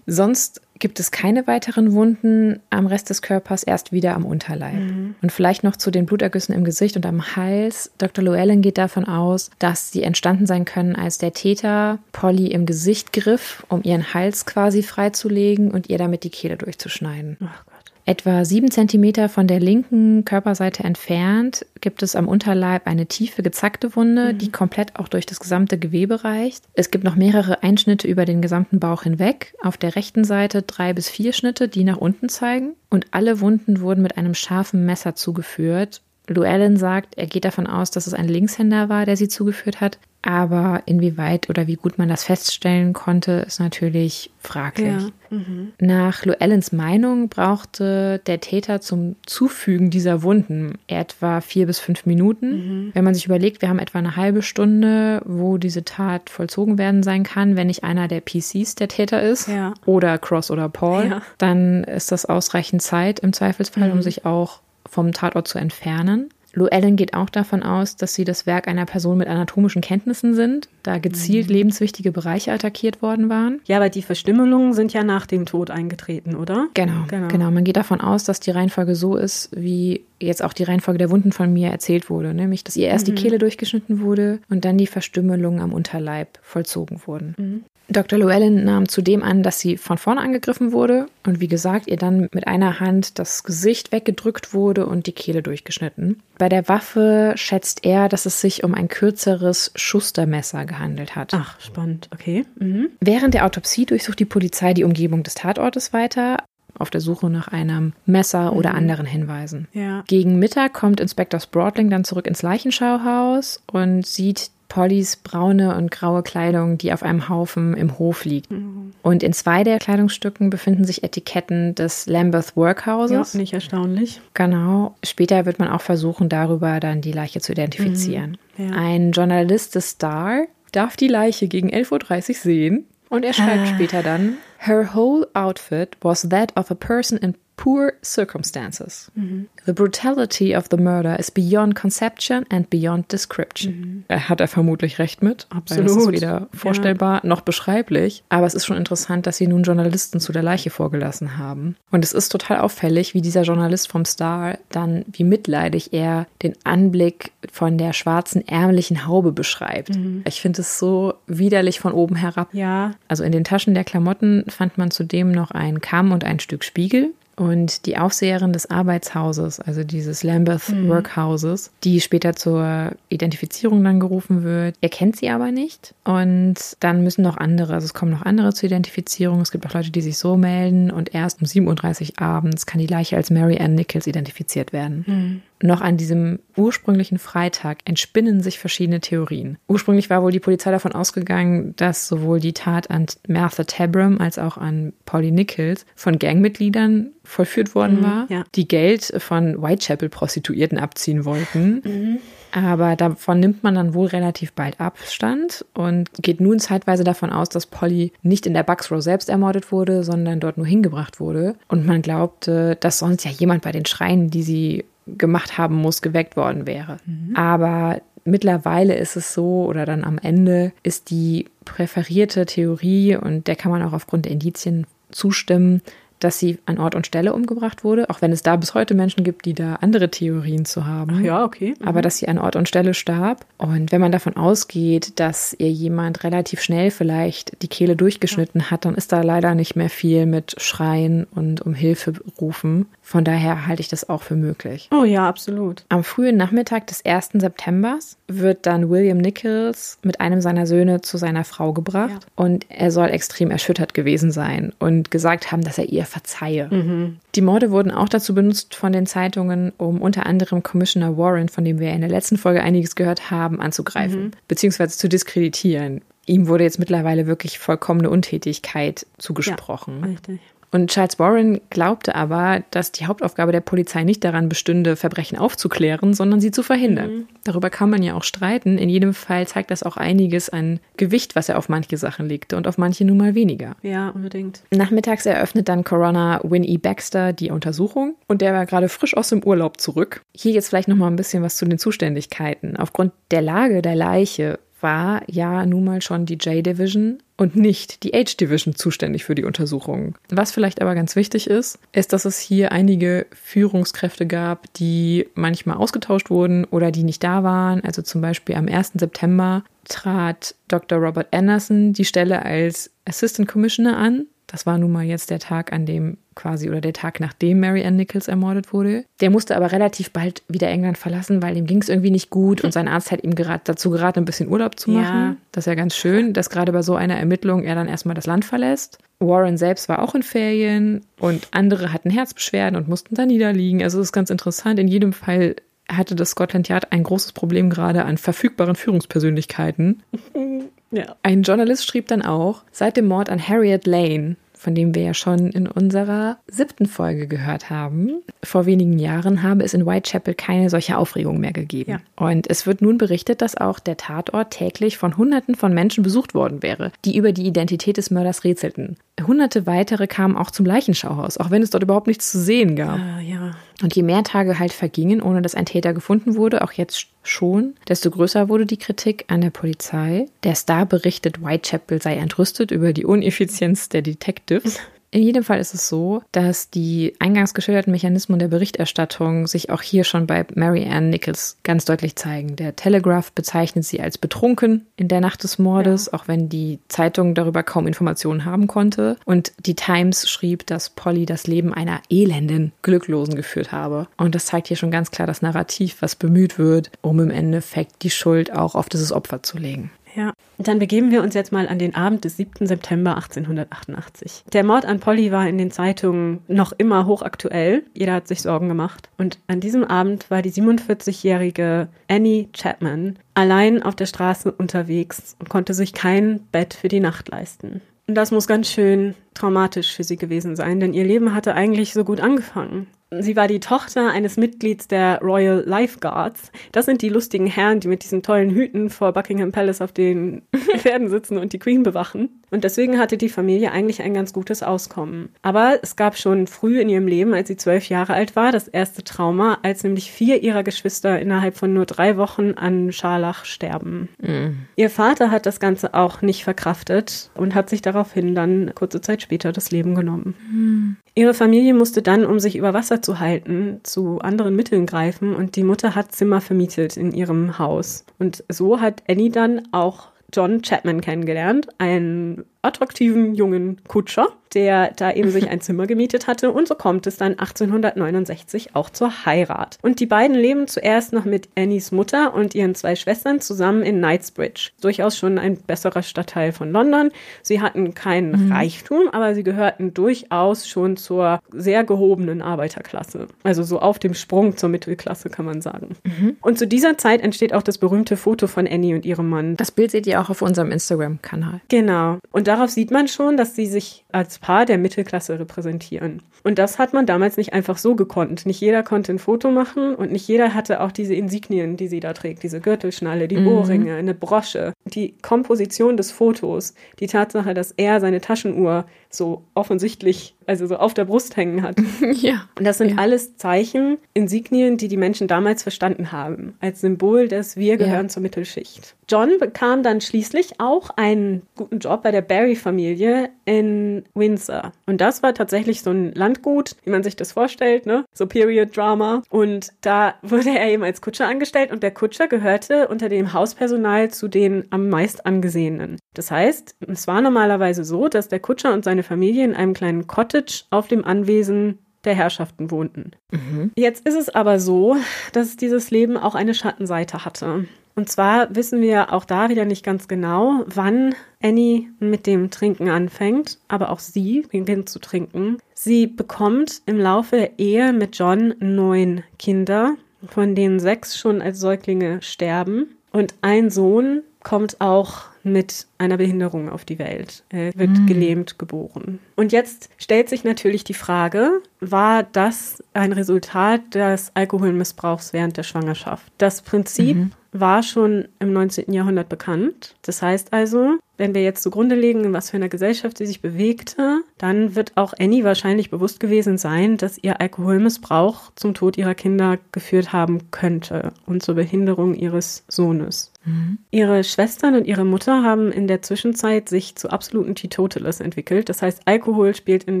Sonst gibt es keine weiteren Wunden am Rest des Körpers, erst wieder am Unterleib. Und vielleicht noch zu den Blutergüssen im Gesicht und am Hals. Dr. Llewellyn geht davon aus, dass sie entstanden sein können, als der Täter Polly im Gesicht griff, um ihren Hals quasi freizulegen und ihr damit die Kehle durchzuschneiden. Ach. Etwa sieben Zentimeter von der linken Körperseite entfernt gibt es am Unterleib eine tiefe gezackte Wunde, mhm. die komplett auch durch das gesamte Gewebe reicht. Es gibt noch mehrere Einschnitte über den gesamten Bauch hinweg. Auf der rechten Seite drei bis vier Schnitte, die nach unten zeigen. Und alle Wunden wurden mit einem scharfen Messer zugeführt. Llewellyn sagt, er geht davon aus, dass es ein Linkshänder war, der sie zugeführt hat. Aber inwieweit oder wie gut man das feststellen konnte, ist natürlich fraglich. Ja. Mhm. Nach Llewellyns Meinung brauchte der Täter zum Zufügen dieser Wunden etwa vier bis fünf Minuten. Mhm. Wenn man sich überlegt, wir haben etwa eine halbe Stunde, wo diese Tat vollzogen werden sein kann, wenn nicht einer der PCs der Täter ist ja. oder Cross oder Paul, ja. dann ist das ausreichend Zeit im Zweifelsfall, mhm. um sich auch vom Tatort zu entfernen. Llewellyn geht auch davon aus, dass sie das Werk einer Person mit anatomischen Kenntnissen sind, da gezielt mhm. lebenswichtige Bereiche attackiert worden waren. Ja, aber die Verstümmelungen sind ja nach dem Tod eingetreten, oder? Genau, genau, genau. Man geht davon aus, dass die Reihenfolge so ist, wie jetzt auch die Reihenfolge der Wunden von mir erzählt wurde, nämlich, dass ihr erst mhm. die Kehle durchgeschnitten wurde und dann die Verstümmelungen am Unterleib vollzogen wurden. Mhm. Dr. Llewellyn nahm zudem an, dass sie von vorne angegriffen wurde und wie gesagt, ihr dann mit einer Hand das Gesicht weggedrückt wurde und die Kehle durchgeschnitten. Bei der Waffe schätzt er, dass es sich um ein kürzeres Schustermesser gehandelt hat. Ach, spannend, okay. Mhm. Während der Autopsie durchsucht die Polizei die Umgebung des Tatortes weiter, auf der Suche nach einem Messer oder mhm. anderen Hinweisen. Ja. Gegen Mittag kommt Inspektor Spratling dann zurück ins Leichenschauhaus und sieht Pollys braune und graue Kleidung, die auf einem Haufen im Hof liegt. Mhm. Und in zwei der Kleidungsstücken befinden sich Etiketten des Lambeth Workhouses. Ja, nicht erstaunlich. Genau. Später wird man auch versuchen, darüber dann die Leiche zu identifizieren. Mhm. Ja. Ein Journalist des Star darf die Leiche gegen 11.30 Uhr sehen und er schreibt ah. später dann, Her whole outfit was that of a person in poor circumstances. Mhm. The brutality of the murder is beyond conception and beyond description. Mhm. Hat er vermutlich recht mit. Absolut. Das ist weder vorstellbar ja. noch beschreiblich. Aber es ist schon interessant, dass sie nun Journalisten zu der Leiche vorgelassen haben. Und es ist total auffällig, wie dieser Journalist vom Star dann, wie mitleidig er den Anblick von der schwarzen ärmlichen Haube beschreibt. Mhm. Ich finde es so widerlich von oben herab. Ja. Also in den Taschen der Klamotten fand man zudem noch einen Kamm und ein Stück Spiegel. Und die Aufseherin des Arbeitshauses, also dieses Lambeth mhm. Workhouses, die später zur Identifizierung dann gerufen wird, erkennt sie aber nicht. Und dann müssen noch andere, also es kommen noch andere zur Identifizierung. Es gibt auch Leute, die sich so melden. Und erst um 7.30 Uhr abends kann die Leiche als Mary Ann Nichols identifiziert werden. Mhm. Noch an diesem ursprünglichen Freitag entspinnen sich verschiedene Theorien. Ursprünglich war wohl die Polizei davon ausgegangen, dass sowohl die Tat an Martha Tabram als auch an Polly Nichols von Gangmitgliedern vollführt worden mhm, war, ja. die Geld von Whitechapel-Prostituierten abziehen wollten. Mhm. Aber davon nimmt man dann wohl relativ bald Abstand und geht nun zeitweise davon aus, dass Polly nicht in der Bucks Row selbst ermordet wurde, sondern dort nur hingebracht wurde. Und man glaubte, dass sonst ja jemand bei den Schreien, die sie gemacht haben muss, geweckt worden wäre. Mhm. Aber mittlerweile ist es so, oder dann am Ende ist die präferierte Theorie, und der kann man auch aufgrund der Indizien zustimmen, dass sie an Ort und Stelle umgebracht wurde, auch wenn es da bis heute Menschen gibt, die da andere Theorien zu haben. Ach ja, okay. Mhm. Aber dass sie an Ort und Stelle starb. Und wenn man davon ausgeht, dass ihr jemand relativ schnell vielleicht die Kehle durchgeschnitten ja. hat, dann ist da leider nicht mehr viel mit Schreien und um Hilfe rufen. Von daher halte ich das auch für möglich. Oh ja, absolut. Am frühen Nachmittag des 1. September wird dann William Nichols mit einem seiner Söhne zu seiner Frau gebracht ja. und er soll extrem erschüttert gewesen sein und gesagt haben, dass er ihr verzeihe. Mhm. Die Morde wurden auch dazu benutzt von den Zeitungen, um unter anderem Commissioner Warren, von dem wir in der letzten Folge einiges gehört haben, anzugreifen, mhm. beziehungsweise zu diskreditieren. Ihm wurde jetzt mittlerweile wirklich vollkommene Untätigkeit zugesprochen. Ja, richtig. Und Charles Warren glaubte aber, dass die Hauptaufgabe der Polizei nicht daran bestünde, Verbrechen aufzuklären, sondern sie zu verhindern. Mhm. Darüber kann man ja auch streiten. In jedem Fall zeigt das auch einiges an Gewicht, was er auf manche Sachen legte und auf manche nun mal weniger. Ja, unbedingt. Nachmittags eröffnet dann Coroner Winnie Baxter die Untersuchung und der war gerade frisch aus dem Urlaub zurück. Hier jetzt vielleicht noch mal ein bisschen was zu den Zuständigkeiten. Aufgrund der Lage der Leiche war ja nun mal schon die J-Division und nicht die H-Division zuständig für die Untersuchungen. Was vielleicht aber ganz wichtig ist, ist, dass es hier einige Führungskräfte gab, die manchmal ausgetauscht wurden oder die nicht da waren. Also zum Beispiel am 1. September trat Dr. Robert Anderson die Stelle als Assistant Commissioner an. Das war nun mal jetzt der Tag, an dem quasi oder der Tag, nachdem Mary Ann Nichols ermordet wurde. Der musste aber relativ bald wieder England verlassen, weil ihm ging es irgendwie nicht gut und sein Arzt hat ihm gerad, dazu geraten, ein bisschen Urlaub zu machen. Ja. Das ist ja ganz schön, dass gerade bei so einer Ermittlung er dann erstmal das Land verlässt. Warren selbst war auch in Ferien und andere hatten Herzbeschwerden und mussten da niederliegen. Also das ist ganz interessant. In jedem Fall hatte das Scotland Yard ein großes Problem gerade an verfügbaren Führungspersönlichkeiten. Ja. Ein Journalist schrieb dann auch, seit dem Mord an Harriet Lane von dem wir ja schon in unserer siebten Folge gehört haben. Vor wenigen Jahren habe es in Whitechapel keine solche Aufregung mehr gegeben. Ja. Und es wird nun berichtet, dass auch der Tatort täglich von Hunderten von Menschen besucht worden wäre, die über die Identität des Mörders rätselten. Hunderte weitere kamen auch zum Leichenschauhaus, auch wenn es dort überhaupt nichts zu sehen gab. Ja, ja. Und je mehr Tage halt vergingen, ohne dass ein Täter gefunden wurde, auch jetzt schon, desto größer wurde die Kritik an der Polizei. Der Star berichtet, Whitechapel sei entrüstet über die Uneffizienz der Detectives. In jedem Fall ist es so, dass die eingangs geschilderten Mechanismen der Berichterstattung sich auch hier schon bei Mary Ann Nichols ganz deutlich zeigen. Der Telegraph bezeichnet sie als betrunken in der Nacht des Mordes, ja. auch wenn die Zeitung darüber kaum Informationen haben konnte. Und die Times schrieb, dass Polly das Leben einer elenden Glücklosen geführt habe. Und das zeigt hier schon ganz klar das Narrativ, was bemüht wird, um im Endeffekt die Schuld auch auf dieses Opfer zu legen. Ja, dann begeben wir uns jetzt mal an den Abend des 7. September 1888. Der Mord an Polly war in den Zeitungen noch immer hochaktuell. Jeder hat sich Sorgen gemacht. Und an diesem Abend war die 47-jährige Annie Chapman allein auf der Straße unterwegs und konnte sich kein Bett für die Nacht leisten. Und das muss ganz schön traumatisch für sie gewesen sein, denn ihr Leben hatte eigentlich so gut angefangen. Sie war die Tochter eines Mitglieds der Royal Lifeguards. Das sind die lustigen Herren, die mit diesen tollen Hüten vor Buckingham Palace auf den Pferden sitzen und die Queen bewachen. Und deswegen hatte die Familie eigentlich ein ganz gutes Auskommen. Aber es gab schon früh in ihrem Leben, als sie zwölf Jahre alt war, das erste Trauma, als nämlich vier ihrer Geschwister innerhalb von nur drei Wochen an Scharlach sterben. Mhm. Ihr Vater hat das Ganze auch nicht verkraftet und hat sich daraufhin dann kurze Zeit später das Leben genommen. Mhm. Ihre Familie musste dann, um sich über Wasser zu halten, zu anderen Mitteln greifen und die Mutter hat Zimmer vermietet in ihrem Haus. Und so hat Annie dann auch John Chapman kennengelernt, einen attraktiven jungen Kutscher, der da eben sich ein Zimmer gemietet hatte und so kommt es dann 1869 auch zur Heirat. Und die beiden leben zuerst noch mit Annies Mutter und ihren zwei Schwestern zusammen in Knightsbridge. Durchaus schon ein besserer Stadtteil von London. Sie hatten keinen mhm. Reichtum, aber sie gehörten durchaus schon zur sehr gehobenen Arbeiterklasse. Also so auf dem Sprung zur Mittelklasse kann man sagen. Mhm. Und zu dieser Zeit entsteht auch das berühmte Foto von Annie und ihrem Mann. Das Bild seht ihr auch auf unserem Instagram-Kanal. Genau. Und darauf sieht man schon, dass sie sich als Paar der Mittelklasse repräsentieren. Und das hat man damals nicht einfach so gekonnt. Nicht jeder konnte ein Foto machen und nicht jeder hatte auch diese Insignien, die sie da trägt, diese Gürtelschnalle, die mhm. Ohrringe, eine Brosche. Die Komposition des Fotos, die Tatsache, dass er seine Taschenuhr so offensichtlich, also so auf der Brust hängen hat. ja. Und das sind ja. alles Zeichen, Insignien, die die Menschen damals verstanden haben, als Symbol, dass wir gehören ja. zur Mittelschicht. John bekam dann schließlich auch einen guten Job bei der Barry-Familie in Windsor. Und das war tatsächlich so ein Landgut, wie man sich das vorstellt, ne? So Period-Drama. Und da wurde er eben als Kutscher angestellt und der Kutscher gehörte unter dem Hauspersonal zu den am meist angesehenen. Das heißt, es war normalerweise so, dass der Kutscher und seine Familie in einem kleinen Cottage auf dem Anwesen der Herrschaften wohnten. Mhm. Jetzt ist es aber so, dass dieses Leben auch eine Schattenseite hatte. Und zwar wissen wir auch da wieder nicht ganz genau, wann Annie mit dem Trinken anfängt, aber auch sie beginnt zu trinken. Sie bekommt im Laufe der Ehe mit John neun Kinder, von denen sechs schon als Säuglinge sterben. Und ein Sohn kommt auch mit einer Behinderung auf die Welt. Er wird mhm. gelähmt geboren. Und jetzt stellt sich natürlich die Frage, war das ein Resultat des Alkoholmissbrauchs während der Schwangerschaft? Das Prinzip mhm. war schon im 19. Jahrhundert bekannt. Das heißt also, wenn wir jetzt zugrunde legen, in was für einer Gesellschaft sie sich bewegte, dann wird auch Annie wahrscheinlich bewusst gewesen sein, dass ihr Alkoholmissbrauch zum Tod ihrer Kinder geführt haben könnte und zur Behinderung ihres Sohnes. Mhm. Ihre Schwestern und ihre Mutter haben in der Zwischenzeit sich zu absoluten Teetotalers entwickelt. Das heißt, Alkohol spielt in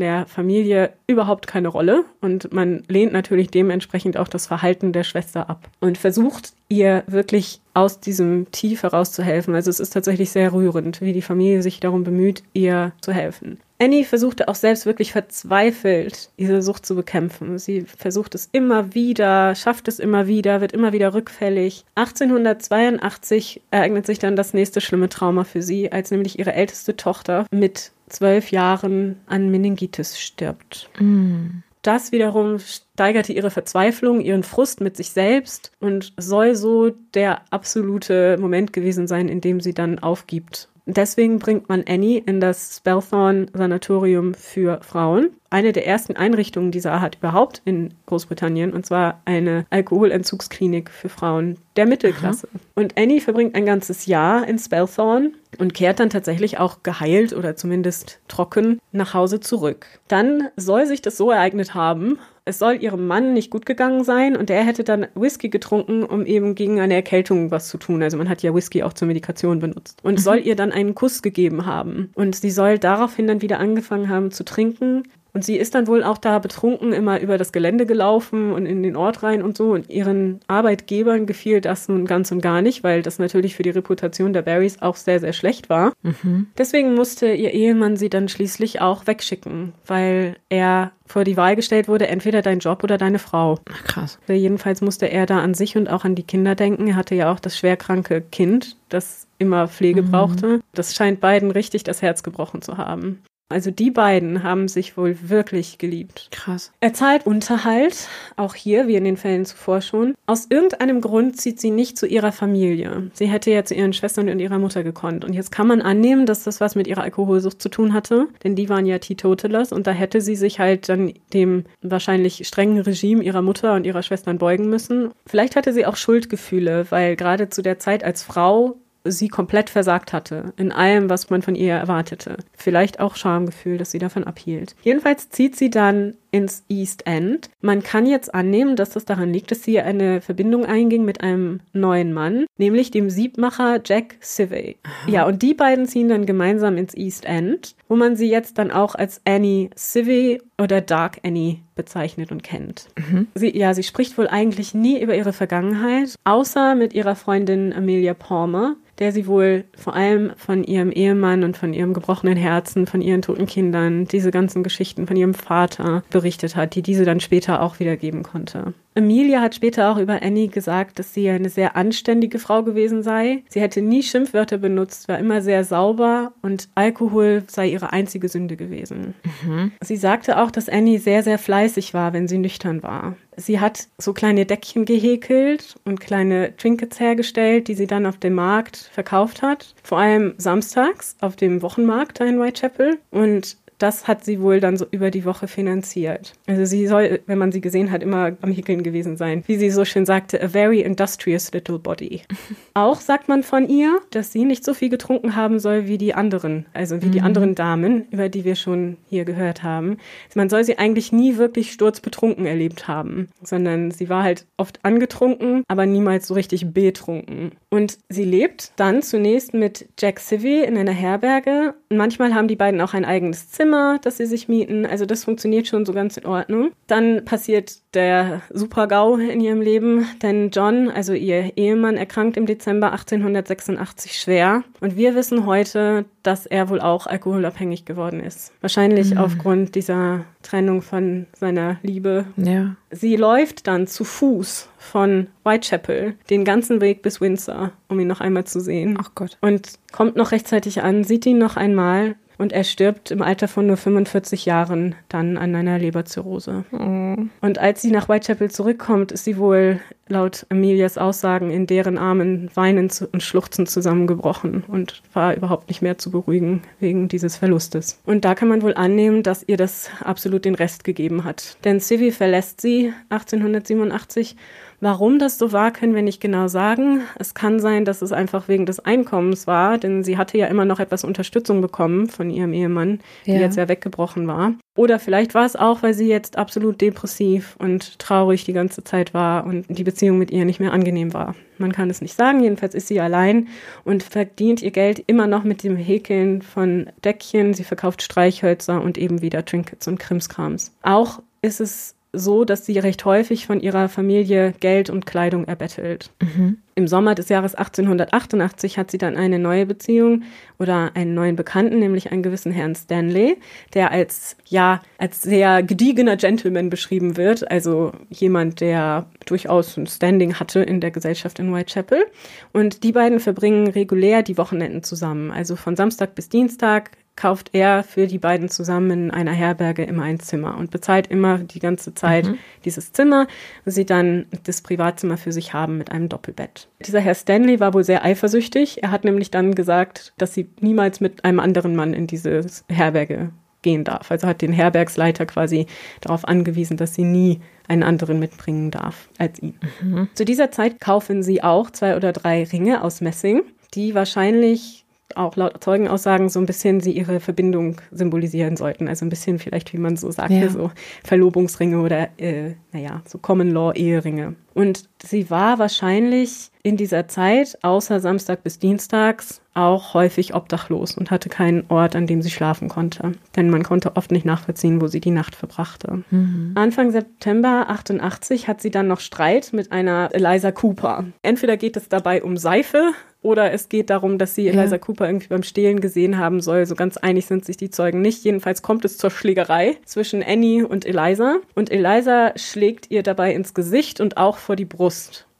der Familie überhaupt keine Rolle und man lehnt natürlich dementsprechend auch das Verhalten der Schwester ab und versucht ihr wirklich aus diesem Tief herauszuhelfen. Also es ist tatsächlich sehr rührend, wie die Familie sich darum bemüht, ihr zu helfen. Annie versuchte auch selbst wirklich verzweifelt, diese Sucht zu bekämpfen. Sie versucht es immer wieder, schafft es immer wieder, wird immer wieder rückfällig. 1882 ereignet sich dann das nächste schlimme Trauma für sie, als nämlich ihre älteste Tochter mit zwölf Jahren an Meningitis stirbt. Mm. Das wiederum steigerte ihre Verzweiflung, ihren Frust mit sich selbst und soll so der absolute Moment gewesen sein, in dem sie dann aufgibt Deswegen bringt man Annie in das Spelthorne Sanatorium für Frauen. Eine der ersten Einrichtungen dieser Art überhaupt in Großbritannien, und zwar eine Alkoholentzugsklinik für Frauen der Mittelklasse. Aha. Und Annie verbringt ein ganzes Jahr in Spelthorne und kehrt dann tatsächlich auch geheilt oder zumindest trocken nach Hause zurück. Dann soll sich das so ereignet haben, es soll ihrem Mann nicht gut gegangen sein und er hätte dann Whisky getrunken, um eben gegen eine Erkältung was zu tun. Also man hat ja Whisky auch zur Medikation benutzt. Und mhm. soll ihr dann einen Kuss gegeben haben. Und sie soll daraufhin dann wieder angefangen haben zu trinken. Und sie ist dann wohl auch da betrunken immer über das Gelände gelaufen und in den Ort rein und so. Und ihren Arbeitgebern gefiel das nun ganz und gar nicht, weil das natürlich für die Reputation der Barrys auch sehr, sehr schlecht war. Mhm. Deswegen musste ihr Ehemann sie dann schließlich auch wegschicken, weil er vor die Wahl gestellt wurde, entweder dein Job oder deine Frau. Ach, krass. Jedenfalls musste er da an sich und auch an die Kinder denken. Er hatte ja auch das schwerkranke Kind, das immer Pflege mhm. brauchte. Das scheint beiden richtig das Herz gebrochen zu haben. Also die beiden haben sich wohl wirklich geliebt. Krass. Er zahlt Unterhalt, auch hier, wie in den Fällen zuvor schon. Aus irgendeinem Grund zieht sie nicht zu ihrer Familie. Sie hätte ja zu ihren Schwestern und ihrer Mutter gekonnt. Und jetzt kann man annehmen, dass das was mit ihrer Alkoholsucht zu tun hatte, denn die waren ja Teetotalers und da hätte sie sich halt dann dem wahrscheinlich strengen Regime ihrer Mutter und ihrer Schwestern beugen müssen. Vielleicht hatte sie auch Schuldgefühle, weil gerade zu der Zeit als Frau sie komplett versagt hatte in allem, was man von ihr erwartete. Vielleicht auch Schamgefühl, das sie davon abhielt. Jedenfalls zieht sie dann ins East End. Man kann jetzt annehmen, dass das daran liegt, dass sie eine Verbindung einging mit einem neuen Mann, nämlich dem Siebmacher Jack Civey. Ja, und die beiden ziehen dann gemeinsam ins East End, wo man sie jetzt dann auch als Annie Civey oder Dark Annie bezeichnet und kennt. Mhm. Sie, ja, sie spricht wohl eigentlich nie über ihre Vergangenheit, außer mit ihrer Freundin Amelia Palmer, der sie wohl vor allem von ihrem Ehemann und von ihrem gebrochenen Herzen, von ihren toten Kindern, diese ganzen Geschichten von ihrem Vater berichtet hat, die diese dann später auch wiedergeben konnte. Emilia hat später auch über Annie gesagt, dass sie eine sehr anständige Frau gewesen sei. Sie hätte nie Schimpfwörter benutzt, war immer sehr sauber und Alkohol sei ihre einzige Sünde gewesen. Mhm. Sie sagte auch, dass Annie sehr, sehr fleißig war, wenn sie nüchtern war. Sie hat so kleine Deckchen gehäkelt und kleine Trinkets hergestellt, die sie dann auf dem Markt verkauft hat. Vor allem samstags auf dem Wochenmarkt da in Whitechapel. Und das hat sie wohl dann so über die Woche finanziert. Also sie soll, wenn man sie gesehen hat, immer am Hickeln gewesen sein. Wie sie so schön sagte, a very industrious little body. Auch sagt man von ihr, dass sie nicht so viel getrunken haben soll wie die anderen, also wie mhm. die anderen Damen, über die wir schon hier gehört haben. Man soll sie eigentlich nie wirklich sturzbetrunken erlebt haben, sondern sie war halt oft angetrunken, aber niemals so richtig betrunken. Und sie lebt dann zunächst mit Jack Civey in einer Herberge. Manchmal haben die beiden auch ein eigenes Zimmer, das sie sich mieten. Also das funktioniert schon so ganz in Ordnung. Dann passiert der Super-GAU in ihrem Leben, denn John, also ihr Ehemann, erkrankt im Dezember 1886 schwer. Und wir wissen heute, dass er wohl auch alkoholabhängig geworden ist. Wahrscheinlich mhm. aufgrund dieser Trennung von seiner Liebe. Ja. Sie läuft dann zu Fuß von Whitechapel den ganzen Weg bis Windsor, um ihn noch einmal zu sehen. Ach Gott. Und kommt noch rechtzeitig an, sieht ihn noch einmal, und er stirbt im Alter von nur 45 Jahren dann an einer Leberzirrhose. Mhm. Und als sie nach Whitechapel zurückkommt, ist sie wohl laut Amelias Aussagen in deren Armen weinend und schluchzend zusammengebrochen und war überhaupt nicht mehr zu beruhigen wegen dieses Verlustes. Und da kann man wohl annehmen, dass ihr das absolut den Rest gegeben hat. Denn Civi verlässt sie 1887 Warum das so war, können wir nicht genau sagen. Es kann sein, dass es einfach wegen des Einkommens war, denn sie hatte ja immer noch etwas Unterstützung bekommen von ihrem Ehemann, ja. die jetzt ja weggebrochen war. Oder vielleicht war es auch, weil sie jetzt absolut depressiv und traurig die ganze Zeit war und die Beziehung mit ihr nicht mehr angenehm war. Man kann es nicht sagen. Jedenfalls ist sie allein und verdient ihr Geld immer noch mit dem Häkeln von Deckchen. Sie verkauft Streichhölzer und eben wieder Trinkets und Krimskrams. Auch ist es so, dass sie recht häufig von ihrer Familie Geld und Kleidung erbettelt. Mhm. Im Sommer des Jahres 1888 hat sie dann eine neue Beziehung oder einen neuen Bekannten, nämlich einen gewissen Herrn Stanley, der als, ja, als sehr gediegener Gentleman beschrieben wird, also jemand, der durchaus ein Standing hatte in der Gesellschaft in Whitechapel. Und die beiden verbringen regulär die Wochenenden zusammen, also von Samstag bis Dienstag kauft er für die beiden zusammen in einer Herberge immer ein Zimmer und bezahlt immer die ganze Zeit mhm. dieses Zimmer, und sie dann das Privatzimmer für sich haben mit einem Doppelbett. Dieser Herr Stanley war wohl sehr eifersüchtig. Er hat nämlich dann gesagt, dass sie niemals mit einem anderen Mann in diese Herberge gehen darf. Also hat den Herbergsleiter quasi darauf angewiesen, dass sie nie einen anderen mitbringen darf als ihn. Mhm. Zu dieser Zeit kaufen sie auch zwei oder drei Ringe aus Messing, die wahrscheinlich auch laut Zeugenaussagen so ein bisschen sie ihre Verbindung symbolisieren sollten. Also ein bisschen vielleicht, wie man so sagte, ja. so Verlobungsringe oder, äh, naja, so Common Law Eheringe. Und sie war wahrscheinlich in dieser Zeit, außer Samstag bis Dienstags, auch häufig obdachlos und hatte keinen Ort, an dem sie schlafen konnte. Denn man konnte oft nicht nachvollziehen, wo sie die Nacht verbrachte. Mhm. Anfang September 88 hat sie dann noch Streit mit einer Eliza Cooper. Entweder geht es dabei um Seife oder es geht darum, dass sie Eliza ja. Cooper irgendwie beim Stehlen gesehen haben soll. So ganz einig sind sich die Zeugen nicht. Jedenfalls kommt es zur Schlägerei zwischen Annie und Eliza. Und Eliza schlägt ihr dabei ins Gesicht und auch vor die Brust,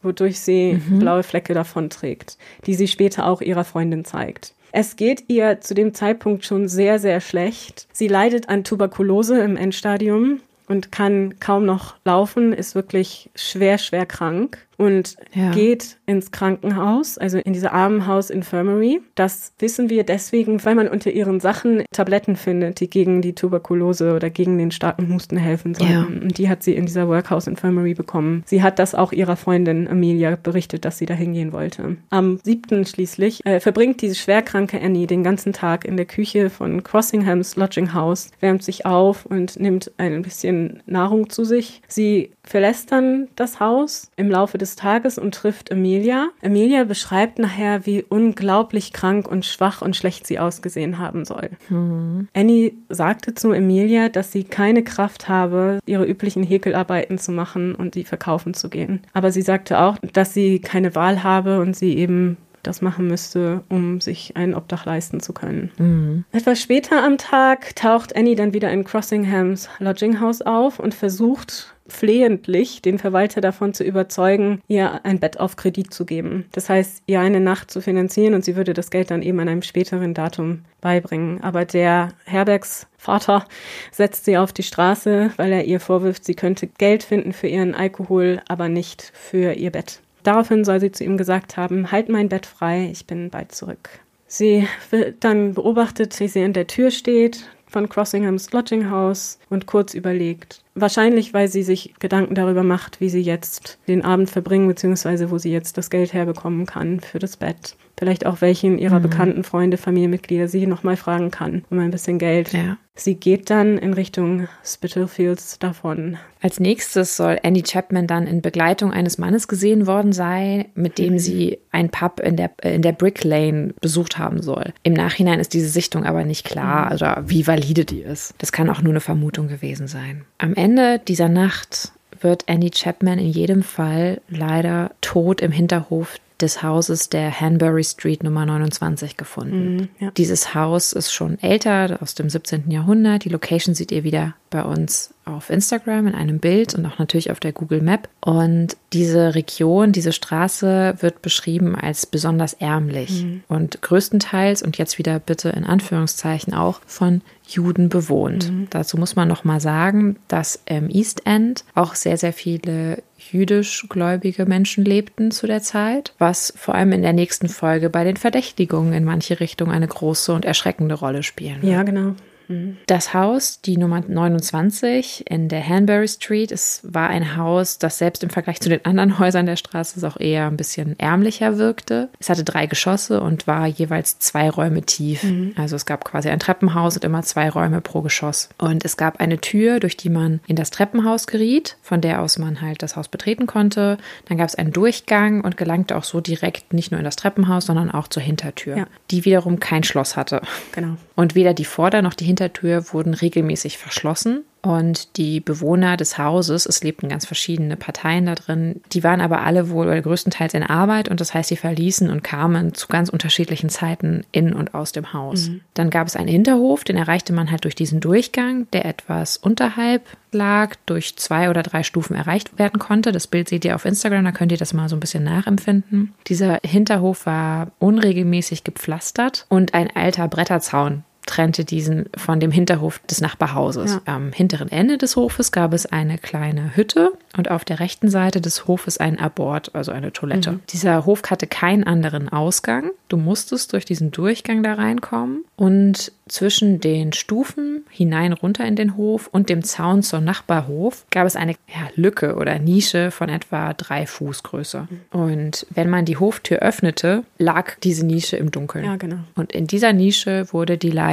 wodurch sie mhm. blaue Flecke davonträgt, die sie später auch ihrer Freundin zeigt. Es geht ihr zu dem Zeitpunkt schon sehr, sehr schlecht. Sie leidet an Tuberkulose im Endstadium und kann kaum noch laufen, ist wirklich schwer, schwer krank und ja. geht ins Krankenhaus, also in diese Armenhaus Infirmary. Das wissen wir deswegen, weil man unter ihren Sachen Tabletten findet, die gegen die Tuberkulose oder gegen den starken Husten helfen sollen. Ja. Und die hat sie in dieser Workhouse Infirmary bekommen. Sie hat das auch ihrer Freundin Amelia berichtet, dass sie da hingehen wollte. Am siebten schließlich äh, verbringt diese schwerkranke Annie den ganzen Tag in der Küche von Crossinghams Lodging House, wärmt sich auf und nimmt ein bisschen Nahrung zu sich. Sie verlässt dann das Haus im Laufe des Tages und trifft Emilia. Emilia beschreibt nachher, wie unglaublich krank und schwach und schlecht sie ausgesehen haben soll. Mhm. Annie sagte zu Emilia, dass sie keine Kraft habe, ihre üblichen Häkelarbeiten zu machen und die verkaufen zu gehen. Aber sie sagte auch, dass sie keine Wahl habe und sie eben das machen müsste, um sich ein Obdach leisten zu können. Mhm. Etwas später am Tag taucht Annie dann wieder in Crossinghams Lodging House auf und versucht flehentlich den Verwalter davon zu überzeugen, ihr ein Bett auf Kredit zu geben. Das heißt, ihr eine Nacht zu finanzieren und sie würde das Geld dann eben an einem späteren Datum beibringen. Aber der Herbergsvater setzt sie auf die Straße, weil er ihr vorwirft, sie könnte Geld finden für ihren Alkohol, aber nicht für ihr Bett. Daraufhin soll sie zu ihm gesagt haben, halt mein Bett frei, ich bin bald zurück. Sie wird dann beobachtet, wie sie in der Tür steht von Crossinghams Lodging House und kurz überlegt. Wahrscheinlich, weil sie sich Gedanken darüber macht, wie sie jetzt den Abend verbringen, beziehungsweise wo sie jetzt das Geld herbekommen kann für das Bett vielleicht auch welchen ihrer mhm. bekannten Freunde, Familienmitglieder sie nochmal fragen kann um ein bisschen Geld. Ja. Sie geht dann in Richtung Spitalfields davon. Als nächstes soll Annie Chapman dann in Begleitung eines Mannes gesehen worden sein, mit dem mhm. sie ein Pub in der, in der Brick Lane besucht haben soll. Im Nachhinein ist diese Sichtung aber nicht klar, mhm. also wie valide die ist. Das kann auch nur eine Vermutung gewesen sein. Am Ende dieser Nacht wird Annie Chapman in jedem Fall leider tot im Hinterhof des Hauses der Hanbury Street Nummer 29 gefunden. Mhm, ja. Dieses Haus ist schon älter, aus dem 17. Jahrhundert. Die Location seht ihr wieder bei uns auf Instagram in einem Bild und auch natürlich auf der Google Map. Und diese Region, diese Straße wird beschrieben als besonders ärmlich mhm. und größtenteils und jetzt wieder bitte in Anführungszeichen auch von Juden bewohnt. Mhm. Dazu muss man noch mal sagen, dass im East End auch sehr sehr viele jüdisch-gläubige Menschen lebten zu der Zeit, was vor allem in der nächsten Folge bei den Verdächtigungen in manche Richtungen eine große und erschreckende Rolle spielen. Wird. Ja, genau. Das Haus, die Nummer 29 in der Hanbury Street, es war ein Haus, das selbst im Vergleich zu den anderen Häusern der Straße auch eher ein bisschen ärmlicher wirkte. Es hatte drei Geschosse und war jeweils zwei Räume tief. Mhm. Also es gab quasi ein Treppenhaus und immer zwei Räume pro Geschoss. Und es gab eine Tür, durch die man in das Treppenhaus geriet, von der aus man halt das Haus betreten konnte. Dann gab es einen Durchgang und gelangte auch so direkt nicht nur in das Treppenhaus, sondern auch zur Hintertür, ja. die wiederum kein Schloss hatte. Genau. Und weder die Vorder- noch die Hintertür wurden regelmäßig verschlossen. Und die Bewohner des Hauses, es lebten ganz verschiedene Parteien da drin, die waren aber alle wohl oder größtenteils in Arbeit und das heißt, sie verließen und kamen zu ganz unterschiedlichen Zeiten in und aus dem Haus. Mhm. Dann gab es einen Hinterhof, den erreichte man halt durch diesen Durchgang, der etwas unterhalb lag, durch zwei oder drei Stufen erreicht werden konnte. Das Bild seht ihr auf Instagram, da könnt ihr das mal so ein bisschen nachempfinden. Dieser Hinterhof war unregelmäßig gepflastert und ein alter Bretterzaun trennte diesen von dem Hinterhof des Nachbarhauses. Ja. Am hinteren Ende des Hofes gab es eine kleine Hütte und auf der rechten Seite des Hofes ein Abort, also eine Toilette. Mhm. Dieser Hof hatte keinen anderen Ausgang. Du musstest durch diesen Durchgang da reinkommen und zwischen den Stufen hinein runter in den Hof und dem Zaun zur Nachbarhof gab es eine ja, Lücke oder Nische von etwa drei Fuß Größe. Mhm. Und wenn man die Hoftür öffnete, lag diese Nische im Dunkeln. Ja, genau. Und in dieser Nische wurde die Leiche,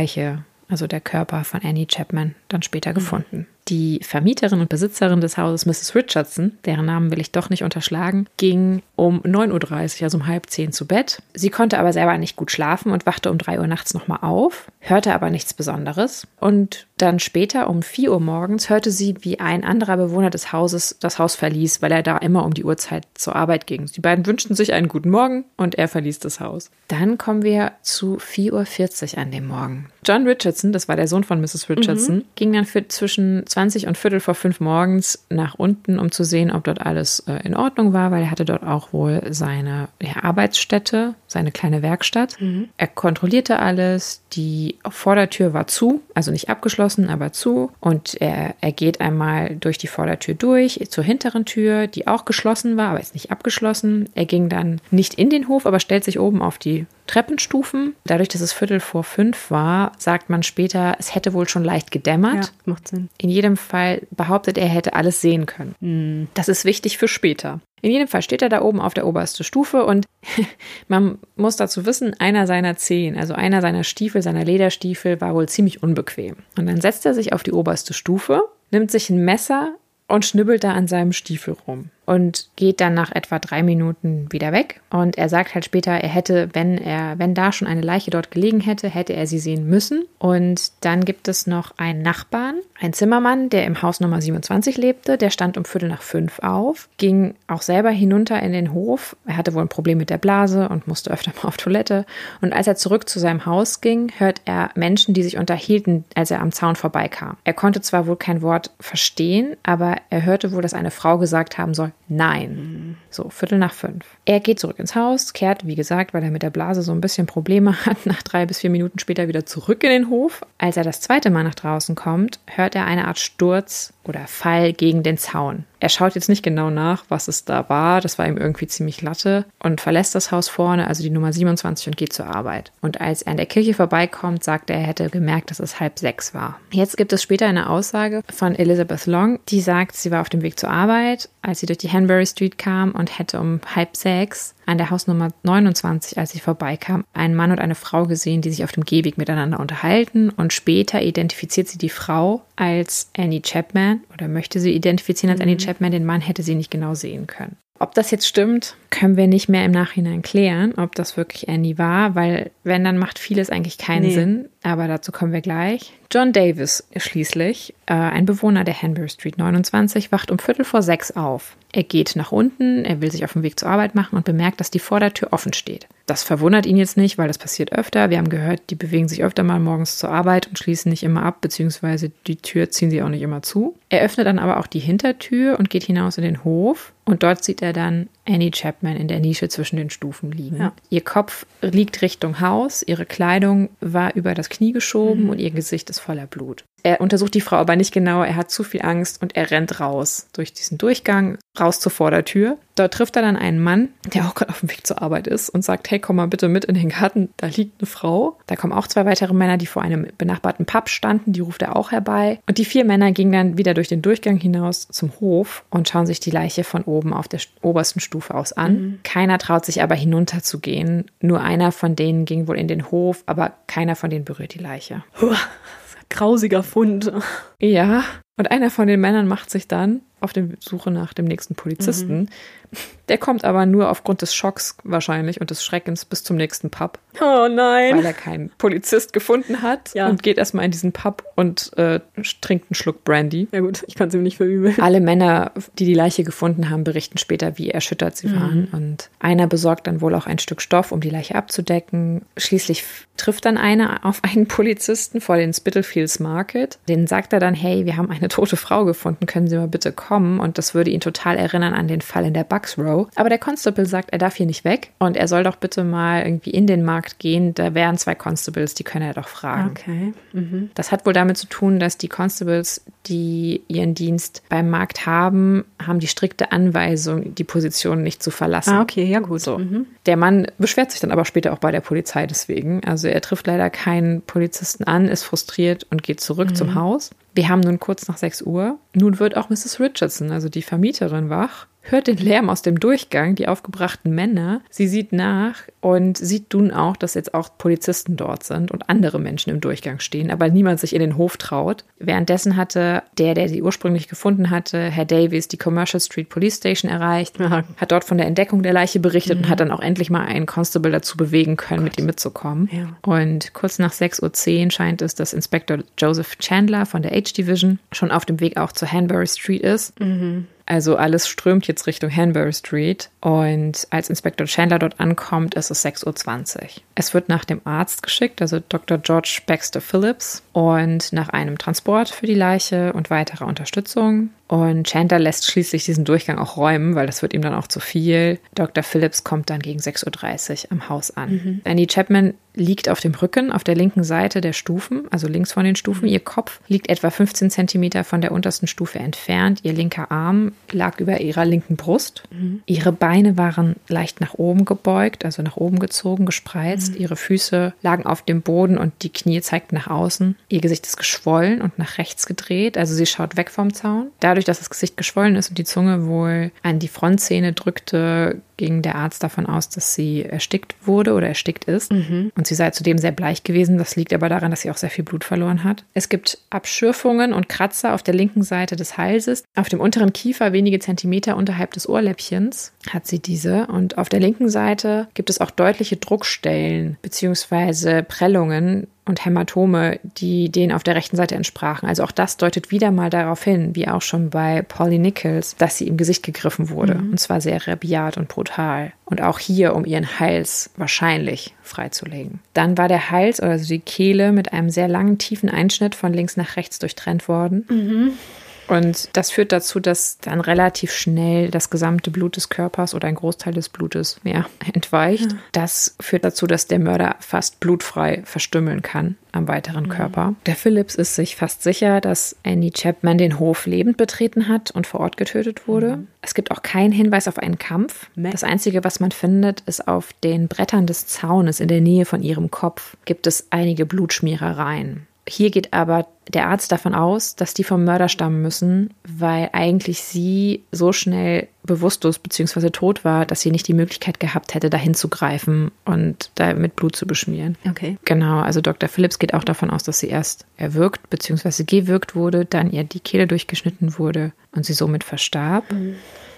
also der Körper von Annie Chapman, dann später mhm. gefunden. Die Vermieterin und Besitzerin des Hauses, Mrs. Richardson, deren Namen will ich doch nicht unterschlagen, ging um 9.30 Uhr, also um halb zehn zu Bett. Sie konnte aber selber nicht gut schlafen und wachte um 3 Uhr nachts nochmal auf, hörte aber nichts Besonderes. Und dann später um 4 Uhr morgens hörte sie, wie ein anderer Bewohner des Hauses das Haus verließ, weil er da immer um die Uhrzeit zur Arbeit ging. Die beiden wünschten sich einen guten Morgen und er verließ das Haus. Dann kommen wir zu 4.40 Uhr an dem Morgen. John Richardson, das war der Sohn von Mrs. Richardson, mhm. ging dann für zwischen 20 und Viertel vor fünf morgens nach unten, um zu sehen, ob dort alles äh, in Ordnung war, weil er hatte dort auch wohl seine ja, Arbeitsstätte, seine kleine Werkstatt. Mhm. Er kontrollierte alles, die Vordertür war zu, also nicht abgeschlossen, aber zu. Und er, er geht einmal durch die Vordertür durch zur hinteren Tür, die auch geschlossen war, aber ist nicht abgeschlossen. Er ging dann nicht in den Hof, aber stellt sich oben auf die Treppenstufen. Dadurch, dass es Viertel vor fünf war, sagt man später, es hätte wohl schon leicht gedämmert. Ja, macht Sinn. In jedem Fall behauptet er, hätte alles sehen können. Mhm. Das ist wichtig für später. In jedem Fall steht er da oben auf der obersten Stufe und man muss dazu wissen, einer seiner Zehen, also einer seiner Stiefel, seiner Lederstiefel, war wohl ziemlich unbequem. Und dann setzt er sich auf die oberste Stufe, nimmt sich ein Messer und schnibbelt da an seinem Stiefel rum und geht dann nach etwa drei Minuten wieder weg. Und er sagt halt später, er hätte, wenn er, wenn da schon eine Leiche dort gelegen hätte, hätte er sie sehen müssen. Und dann gibt es noch einen Nachbarn, ein Zimmermann, der im Haus Nummer 27 lebte. Der stand um Viertel nach fünf auf, ging auch selber hinunter in den Hof. Er hatte wohl ein Problem mit der Blase und musste öfter mal auf Toilette. Und als er zurück zu seinem Haus ging, hört er Menschen, die sich unterhielten, als er am Zaun vorbeikam. Er konnte zwar wohl kein Wort verstehen, aber er hörte wohl, dass eine Frau gesagt haben soll, Nein. So, Viertel nach fünf. Er geht zurück ins Haus, kehrt, wie gesagt, weil er mit der Blase so ein bisschen Probleme hat, nach drei bis vier Minuten später wieder zurück in den Hof. Als er das zweite Mal nach draußen kommt, hört er eine Art Sturz oder Fall gegen den Zaun. Er schaut jetzt nicht genau nach, was es da war. Das war ihm irgendwie ziemlich latte und verlässt das Haus vorne, also die Nummer 27, und geht zur Arbeit. Und als er an der Kirche vorbeikommt, sagt er, er hätte gemerkt, dass es halb sechs war. Jetzt gibt es später eine Aussage von Elizabeth Long, die sagt, sie war auf dem Weg zur Arbeit, als sie durch die Hanbury Street kam und hätte um halb sechs an der Hausnummer 29, als sie vorbeikam, einen Mann und eine Frau gesehen, die sich auf dem Gehweg miteinander unterhalten. Und später identifiziert sie die Frau als Annie Chapman oder möchte sie identifizieren als mhm. Annie Chapman. Den Mann hätte sie nicht genau sehen können. Ob das jetzt stimmt, können wir nicht mehr im Nachhinein klären, ob das wirklich Annie war, weil wenn, dann macht vieles eigentlich keinen nee. Sinn. Aber dazu kommen wir gleich. John Davis schließlich, äh, ein Bewohner der Hanbury Street 29, wacht um Viertel vor sechs auf. Er geht nach unten, er will sich auf den Weg zur Arbeit machen und bemerkt, dass die Vordertür offen steht. Das verwundert ihn jetzt nicht, weil das passiert öfter. Wir haben gehört, die bewegen sich öfter mal morgens zur Arbeit und schließen nicht immer ab, beziehungsweise die Tür ziehen sie auch nicht immer zu. Er öffnet dann aber auch die Hintertür und geht hinaus in den Hof. Und dort sieht er dann Annie Chapman in der Nische zwischen den Stufen liegen. Ja. Ihr Kopf liegt Richtung Haus, ihre Kleidung war über das Knie geschoben mhm. und ihr Gesicht ist voller Blut. Er untersucht die Frau aber nicht genau, er hat zu viel Angst und er rennt raus durch diesen Durchgang, raus zur Vordertür. Dort trifft er dann einen Mann, der auch gerade auf dem Weg zur Arbeit ist und sagt, hey, komm mal bitte mit in den Garten, da liegt eine Frau. Da kommen auch zwei weitere Männer, die vor einem benachbarten Pub standen, die ruft er auch herbei. Und die vier Männer gingen dann wieder durch den Durchgang hinaus zum Hof und schauen sich die Leiche von oben auf der obersten Stufe aus an. Mhm. Keiner traut sich aber hinunter zu gehen. Nur einer von denen ging wohl in den Hof, aber keiner von denen berührt die Leiche. Grausiger Fund. Ja, und einer von den Männern macht sich dann auf der Suche nach dem nächsten Polizisten. Mhm. Der kommt aber nur aufgrund des Schocks wahrscheinlich und des Schreckens bis zum nächsten Pub. Oh nein. Weil er keinen Polizist gefunden hat ja. und geht erstmal in diesen Pub und äh, trinkt einen Schluck Brandy. Ja gut, ich kann es ihm nicht verübeln. Alle Männer, die die Leiche gefunden haben, berichten später, wie erschüttert sie mhm. waren. Und einer besorgt dann wohl auch ein Stück Stoff, um die Leiche abzudecken. Schließlich trifft dann einer auf einen Polizisten vor den Spitalfields Market. Den sagt er dann, hey, wir haben eine tote Frau gefunden, können Sie mal bitte kommen? Und das würde ihn total erinnern an den Fall in der Bucks Row. Aber der Constable sagt, er darf hier nicht weg und er soll doch bitte mal irgendwie in den Markt gehen. Da wären zwei Constables, die können er doch fragen. Okay. Mhm. Das hat wohl damit zu tun, dass die Constables, die ihren Dienst beim Markt haben, haben die strikte Anweisung, die Position nicht zu verlassen. Ah, okay, ja gut. So. Mhm. Der Mann beschwert sich dann aber später auch bei der Polizei deswegen. Also er trifft leider keinen Polizisten an, ist frustriert und geht zurück mhm. zum Haus. Wir haben nun kurz nach 6 Uhr. Nun wird auch Mrs. Richardson, also die Vermieterin, wach hört den Lärm aus dem Durchgang, die aufgebrachten Männer. Sie sieht nach und sieht nun auch, dass jetzt auch Polizisten dort sind und andere Menschen im Durchgang stehen, aber niemand sich in den Hof traut. Währenddessen hatte der, der sie ursprünglich gefunden hatte, Herr Davies, die Commercial Street Police Station erreicht, Aha. hat dort von der Entdeckung der Leiche berichtet mhm. und hat dann auch endlich mal einen Constable dazu bewegen können, Gott. mit ihm mitzukommen. Ja. Und kurz nach 6.10 Uhr scheint es, dass Inspektor Joseph Chandler von der H-Division schon auf dem Weg auch zur Hanbury Street ist. Mhm. Also alles strömt jetzt Richtung Hanbury Street und als Inspektor Chandler dort ankommt, ist es 6.20 Uhr. Es wird nach dem Arzt geschickt, also Dr. George Baxter Phillips, und nach einem Transport für die Leiche und weiterer Unterstützung. Und Chandler lässt schließlich diesen Durchgang auch räumen, weil das wird ihm dann auch zu viel. Dr. Phillips kommt dann gegen 6.30 Uhr am Haus an. Mhm. Annie Chapman liegt auf dem Rücken auf der linken Seite der Stufen, also links von den Stufen. Ihr Kopf liegt etwa 15 Zentimeter von der untersten Stufe entfernt. Ihr linker Arm lag über ihrer linken Brust. Mhm. Ihre Beine waren leicht nach oben gebeugt, also nach oben gezogen, gespreizt. Mhm. Ihre Füße lagen auf dem Boden und die Knie zeigten nach außen. Ihr Gesicht ist geschwollen und nach rechts gedreht, also sie schaut weg vom Zaun. Dadurch, dass das Gesicht geschwollen ist und die Zunge wohl an die Frontzähne drückte, ging der Arzt davon aus, dass sie erstickt wurde oder erstickt ist. Mhm. Und sie sei zudem sehr bleich gewesen. Das liegt aber daran, dass sie auch sehr viel Blut verloren hat. Es gibt Abschürfungen und Kratzer auf der linken Seite des Halses. Auf dem unteren Kiefer, wenige Zentimeter unterhalb des Ohrläppchens, hat sie diese. Und auf der linken Seite gibt es auch deutliche Druckstellen bzw. Prellungen, und Hämatome, die denen auf der rechten Seite entsprachen. Also auch das deutet wieder mal darauf hin, wie auch schon bei Polly Nichols, dass sie im Gesicht gegriffen wurde. Mhm. Und zwar sehr rabiat und brutal. Und auch hier, um ihren Hals wahrscheinlich freizulegen. Dann war der Hals, also die Kehle, mit einem sehr langen, tiefen Einschnitt von links nach rechts durchtrennt worden. Mhm. Und das führt dazu, dass dann relativ schnell das gesamte Blut des Körpers oder ein Großteil des Blutes ja, entweicht. Ja. Das führt dazu, dass der Mörder fast blutfrei verstümmeln kann am weiteren mhm. Körper. Der Phillips ist sich fast sicher, dass Annie Chapman den Hof lebend betreten hat und vor Ort getötet wurde. Mhm. Es gibt auch keinen Hinweis auf einen Kampf. Das Einzige, was man findet, ist auf den Brettern des Zaunes in der Nähe von ihrem Kopf gibt es einige Blutschmierereien. Hier geht aber der Arzt davon aus, dass die vom Mörder stammen müssen, weil eigentlich sie so schnell bewusstlos bzw. tot war, dass sie nicht die Möglichkeit gehabt hätte, dahin zu greifen und da mit Blut zu beschmieren. Okay. Genau, also Dr. Phillips geht auch davon aus, dass sie erst erwürgt bzw. gewürgt wurde, dann ihr die Kehle durchgeschnitten wurde und sie somit verstarb. Mhm.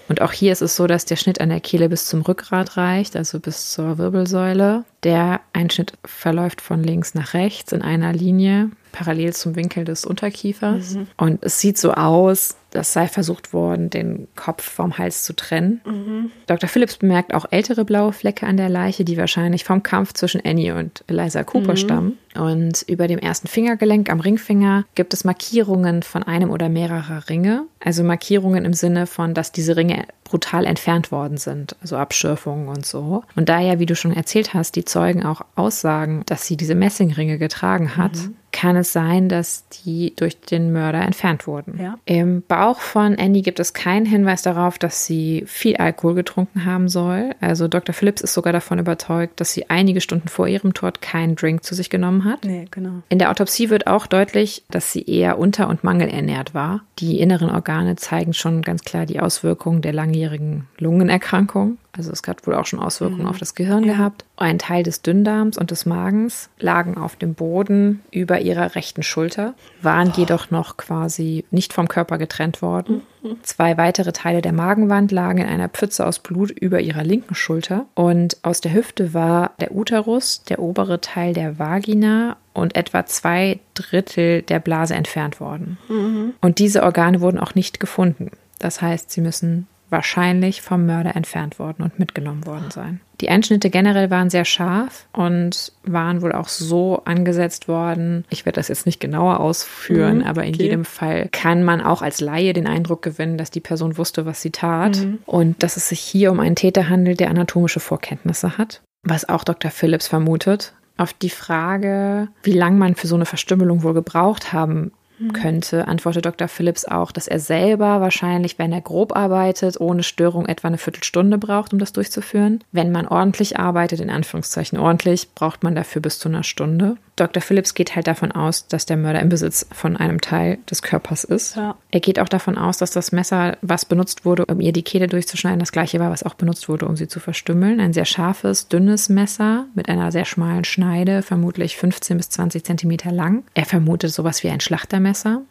Und auch hier ist es so, dass der Schnitt an der Kehle bis zum Rückgrat reicht, also bis zur Wirbelsäule. Der Einschnitt verläuft von links nach rechts in einer Linie parallel zum Winkel des Unterkiefers. Mhm. Und es sieht so aus, das sei versucht worden, den Kopf vom Hals zu trennen. Mhm. Dr. Phillips bemerkt auch ältere blaue Flecke an der Leiche, die wahrscheinlich vom Kampf zwischen Annie und Eliza Cooper mhm. stammen. Und über dem ersten Fingergelenk am Ringfinger gibt es Markierungen von einem oder mehrerer Ringe. Also Markierungen im Sinne von, dass diese Ringe brutal entfernt worden sind, also Abschürfungen und so. Und da ja, wie du schon erzählt hast, die Zeugen auch aussagen, dass sie diese Messingringe getragen hat, mhm. Kann es sein, dass die durch den Mörder entfernt wurden. Ja. Im Bauch von Annie gibt es keinen Hinweis darauf, dass sie viel Alkohol getrunken haben soll. Also Dr. Phillips ist sogar davon überzeugt, dass sie einige Stunden vor ihrem Tod keinen Drink zu sich genommen hat. Nee, genau. In der Autopsie wird auch deutlich, dass sie eher unter- und mangelernährt war. Die inneren Organe zeigen schon ganz klar die Auswirkungen der langjährigen Lungenerkrankung. Also es hat wohl auch schon Auswirkungen mhm. auf das Gehirn ja. gehabt. Ein Teil des Dünndarms und des Magens lagen auf dem Boden über ihrer rechten Schulter, waren oh. jedoch noch quasi nicht vom Körper getrennt worden. Mhm. Zwei weitere Teile der Magenwand lagen in einer Pfütze aus Blut über ihrer linken Schulter. Und aus der Hüfte war der Uterus, der obere Teil der Vagina und etwa zwei Drittel der Blase entfernt worden. Mhm. Und diese Organe wurden auch nicht gefunden. Das heißt, sie müssen wahrscheinlich vom Mörder entfernt worden und mitgenommen worden sein. Die Einschnitte generell waren sehr scharf und waren wohl auch so angesetzt worden. Ich werde das jetzt nicht genauer ausführen, mhm, aber in okay. jedem Fall kann man auch als Laie den Eindruck gewinnen, dass die Person wusste, was sie tat mhm. und dass es sich hier um einen Täter handelt, der anatomische Vorkenntnisse hat. Was auch Dr. Phillips vermutet, auf die Frage, wie lange man für so eine Verstümmelung wohl gebraucht haben. Könnte, antwortet Dr. Phillips auch, dass er selber wahrscheinlich, wenn er grob arbeitet, ohne Störung etwa eine Viertelstunde braucht, um das durchzuführen. Wenn man ordentlich arbeitet, in Anführungszeichen ordentlich, braucht man dafür bis zu einer Stunde. Dr. Phillips geht halt davon aus, dass der Mörder im Besitz von einem Teil des Körpers ist. Ja. Er geht auch davon aus, dass das Messer, was benutzt wurde, um ihr die Kehle durchzuschneiden, das gleiche war, was auch benutzt wurde, um sie zu verstümmeln. Ein sehr scharfes, dünnes Messer mit einer sehr schmalen Schneide, vermutlich 15 bis 20 Zentimeter lang. Er vermutet sowas wie ein Schlachtermesser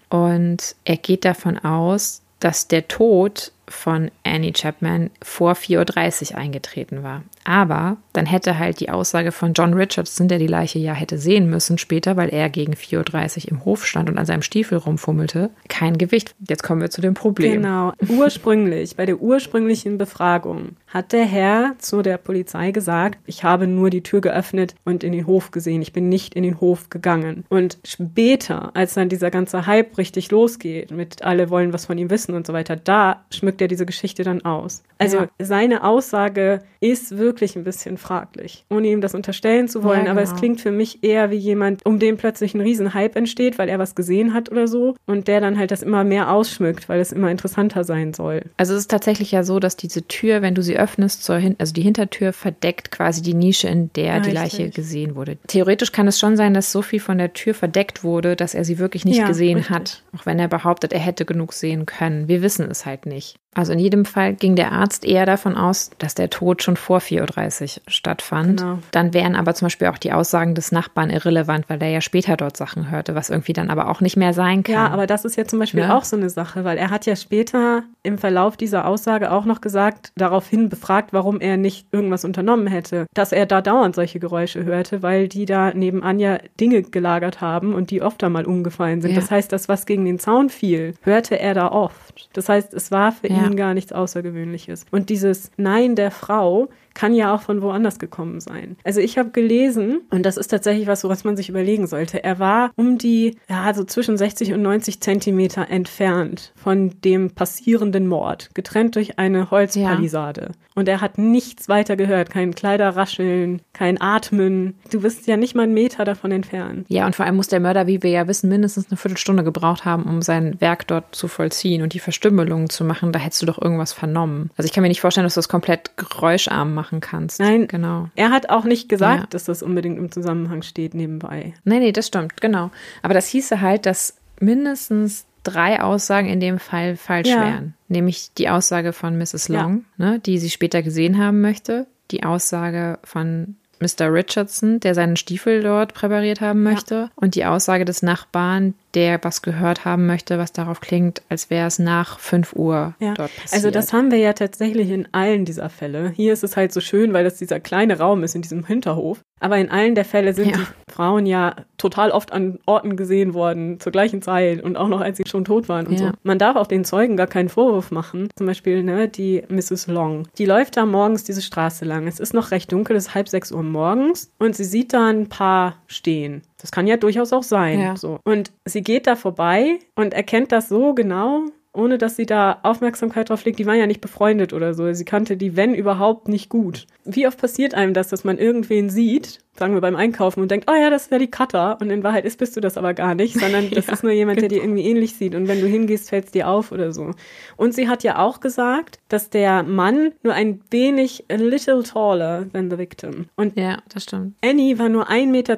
und er geht davon aus, dass der Tod von Annie Chapman vor 4.30 Uhr eingetreten war. Aber dann hätte halt die Aussage von John Richardson, der die Leiche ja hätte sehen müssen später, weil er gegen 4.30 Uhr im Hof stand und an seinem Stiefel rumfummelte, kein Gewicht. Jetzt kommen wir zu dem Problem. Genau. Ursprünglich, bei der ursprünglichen Befragung, hat der Herr zu der Polizei gesagt, ich habe nur die Tür geöffnet und in den Hof gesehen. Ich bin nicht in den Hof gegangen. Und später, als dann dieser ganze Hype richtig losgeht, mit alle wollen was von ihm wissen und so weiter, da schmückt er diese Geschichte dann aus. Also ja. seine Aussage ist wirklich ein bisschen fraglich, ohne ihm das unterstellen zu wollen, ja, genau. aber es genau. klingt für mich eher wie jemand, um den plötzlich ein Riesenhype entsteht, weil er was gesehen hat oder so und der dann halt das immer mehr ausschmückt, weil es immer interessanter sein soll. Also es ist tatsächlich ja so, dass diese Tür, wenn du sie öffnest, zur Hin also die Hintertür verdeckt quasi die Nische, in der ja, die Leiche gesehen wurde. Theoretisch kann es schon sein, dass so viel von der Tür verdeckt wurde, dass er sie wirklich nicht gesehen richtig. hat, auch wenn er behauptet, er hätte genug sehen können. Wir wissen es halt nicht. Also in jedem Fall ging der Arzt eher davon aus, dass der Tod schon vor 4.30 Uhr stattfand. Genau. Dann wären aber zum Beispiel auch die Aussagen des Nachbarn irrelevant, weil der ja später dort Sachen hörte, was irgendwie dann aber auch nicht mehr sein kann. Ja, aber das ist ja zum Beispiel ja? auch so eine Sache, weil er hat ja später im Verlauf dieser Aussage auch noch gesagt, daraufhin befragt, warum er nicht irgendwas unternommen hätte, dass er da dauernd solche Geräusche hörte, weil die da nebenan ja Dinge gelagert haben und die oft einmal umgefallen sind. Ja. Das heißt, das, was gegen den Zaun fiel, hörte er da oft. Das heißt, es war für ihn ja. gar nichts Außergewöhnliches. Und dieses Nein der Frau kann ja auch von woanders gekommen sein. Also ich habe gelesen, und das ist tatsächlich was, was man sich überlegen sollte. Er war um die, ja, so zwischen 60 und 90 Zentimeter entfernt von dem passierenden Mord, getrennt durch eine Holzpalisade. Ja. Und er hat nichts weiter gehört, kein Kleiderrascheln, kein Atmen. Du bist ja nicht mal einen Meter davon entfernt. Ja, und vor allem muss der Mörder, wie wir ja wissen, mindestens eine Viertelstunde gebraucht haben, um sein Werk dort zu vollziehen und die Verstümmelung zu machen. Da hättest du doch irgendwas vernommen. Also ich kann mir nicht vorstellen, dass du das komplett geräuscharm machst machen kannst. Nein, genau. Er hat auch nicht gesagt, ja. dass das unbedingt im Zusammenhang steht nebenbei. Nee, nee, das stimmt, genau. Aber das hieße halt, dass mindestens drei Aussagen in dem Fall falsch ja. wären. Nämlich die Aussage von Mrs. Long, ja. ne, die sie später gesehen haben möchte, die Aussage von Mr. Richardson, der seinen Stiefel dort präpariert haben möchte, ja. und die Aussage des Nachbarn, der was gehört haben möchte, was darauf klingt, als wäre es nach 5 Uhr ja. dort passiert. Also das haben wir ja tatsächlich in allen dieser Fälle. Hier ist es halt so schön, weil das dieser kleine Raum ist in diesem Hinterhof. Aber in allen der Fälle sind ja. die Frauen ja total oft an Orten gesehen worden, zur gleichen Zeit und auch noch, als sie schon tot waren und ja. so. Man darf auch den Zeugen gar keinen Vorwurf machen. Zum Beispiel ne, die Mrs. Long. Die läuft da morgens diese Straße lang. Es ist noch recht dunkel, es ist halb sechs Uhr morgens und sie sieht da ein paar stehen. Das kann ja durchaus auch sein. Ja. So. Und sie geht da vorbei und erkennt das so genau, ohne dass sie da Aufmerksamkeit drauf legt. Die waren ja nicht befreundet oder so. Sie kannte die, wenn überhaupt, nicht gut. Wie oft passiert einem das, dass man irgendwen sieht, sagen wir beim Einkaufen und denkt, oh ja, das wäre die Cutter. Und in Wahrheit ist, bist du das aber gar nicht, sondern das ja, ist nur jemand, der dir genau. irgendwie ähnlich sieht. Und wenn du hingehst, fällt es dir auf oder so. Und sie hat ja auch gesagt, dass der Mann nur ein wenig a little taller than the victim. Und ja, das stimmt. Annie war nur 1,52 Meter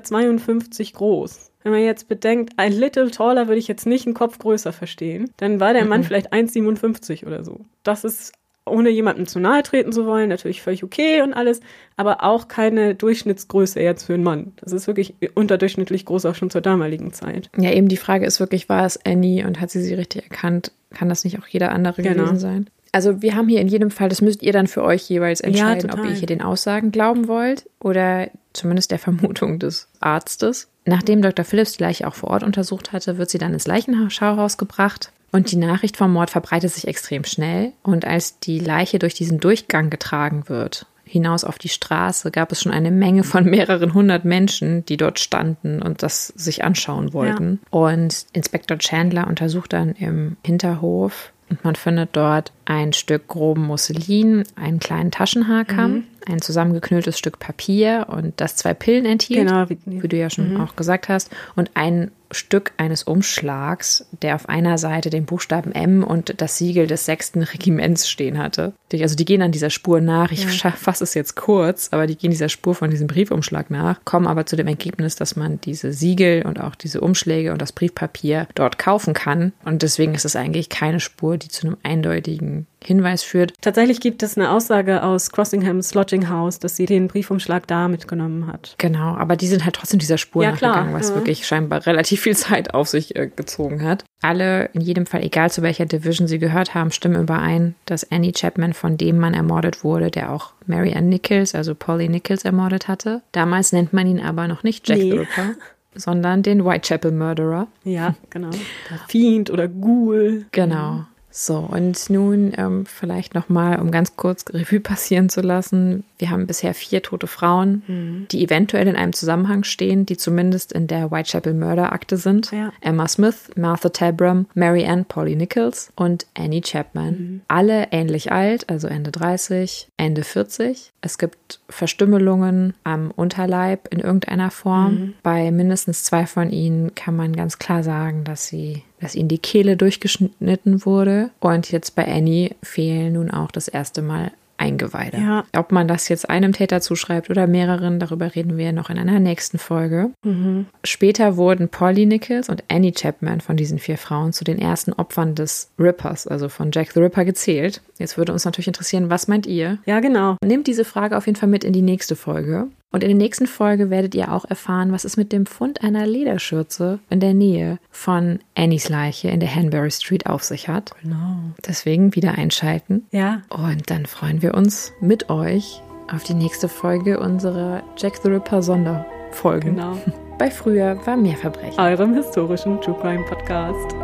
groß. Wenn man jetzt bedenkt, ein little taller würde ich jetzt nicht einen Kopf größer verstehen, dann war der Mann mhm. vielleicht 1,57 oder so. Das ist ohne jemandem zu nahe treten zu wollen, natürlich völlig okay und alles, aber auch keine Durchschnittsgröße jetzt für einen Mann. Das ist wirklich unterdurchschnittlich groß auch schon zur damaligen Zeit. Ja, eben die Frage ist wirklich, war es Annie und hat sie sie richtig erkannt? Kann das nicht auch jeder andere Genau. gewesen sein? Also wir haben hier in jedem Fall, das müsst ihr dann für euch jeweils entscheiden, ob total. ihr hier den Aussagen glauben wollt oder zumindest der Vermutung des Arztes. Nachdem Dr. Phillips die Leiche auch vor Ort untersucht hatte, wird sie dann ins Leichenschauhaus gebracht. Und die Nachricht vom Mord verbreitet sich extrem schnell. Und als die Leiche durch diesen Durchgang getragen wird, hinaus auf die Straße, gab es schon eine Menge von mehreren hundert Menschen, die dort standen und das sich anschauen wollten. Und Inspektor Chandler untersucht dann im Hinterhof und man findet dort ein Stück groben Musselin, einen kleinen Taschenhaarkamm, ein zusammengeknülltes Stück Papier und das zwei Pillen enthielt, Genau, wie- wie du ja schon auch gesagt hast, und ein Stück eines Umschlags, der auf einer Seite den Buchstaben M und das Siegel des sechsten Regiments stehen hatte. Also die gehen an dieser Spur nach. Ich scha- fasse es jetzt kurz, aber die gehen dieser Spur von diesem Briefumschlag nach, kommen aber zu dem Ergebnis, dass man diese Siegel und auch diese Umschläge und das Briefpapier dort kaufen kann. Und deswegen ist es eigentlich keine Spur, die zu einem eindeutigen Hinweis führt. Tatsächlich gibt es eine Aussage aus Crossinghams Lodging House, dass sie den Briefumschlag da mitgenommen hat. Genau, aber die sind halt trotzdem dieser Spur Ja, nachgegangen, was ja. wirklich scheinbar relativ viel Zeit auf sich äh, gezogen hat. Alle, in jedem Fall, egal zu welcher Division sie gehört haben, stimmen überein, dass Annie Chapman von dem Mann ermordet wurde, der auch Mary Ann Nichols, also Polly Nichols, ermordet hatte. Damals nennt man ihn aber noch nicht Jack Nee. the Ripper, sondern den Whitechapel Murderer. Ja, genau. Der Fiend oder Ghoul. Genau. So, und nun ähm, vielleicht nochmal, um ganz kurz Revue passieren zu lassen. Wir haben bisher vier tote Frauen, die eventuell in einem Zusammenhang stehen, die zumindest in der Whitechapel Murder-Akte sind. Ja. Emma Smith, Martha Tabram, Mary Ann Polly Nichols und Annie Chapman. Alle ähnlich alt, also Ende 30, Ende 40. Es gibt Verstümmelungen am Unterleib in irgendeiner Form. Bei mindestens zwei von ihnen kann man ganz klar sagen, dass sie, dass ihnen die Kehle durchgeschnitten wurde. Und jetzt bei Annie fehlen nun auch das erste Mal Eingeweide. Ja. Ob man das jetzt einem Täter zuschreibt oder mehreren, darüber reden wir noch in einer nächsten Folge. Später wurden Polly Nichols und Annie Chapman von diesen vier Frauen zu den ersten Opfern des Rippers, also von Jack the Ripper, gezählt. Jetzt würde uns natürlich interessieren, was meint ihr? Ja, genau. Nehmt diese Frage auf jeden Fall mit in die nächste Folge. Und in der nächsten Folge werdet ihr auch erfahren, was es mit dem Fund einer Lederschürze in der Nähe von Annies Leiche in der Hanbury Street auf sich hat. Genau. Deswegen wieder einschalten. Ja. Und dann freuen wir uns mit euch auf die nächste Folge unserer Jack the Ripper Sonderfolgen. Genau. Bei früher war mehr Verbrechen. Eurem historischen True Crime Podcast.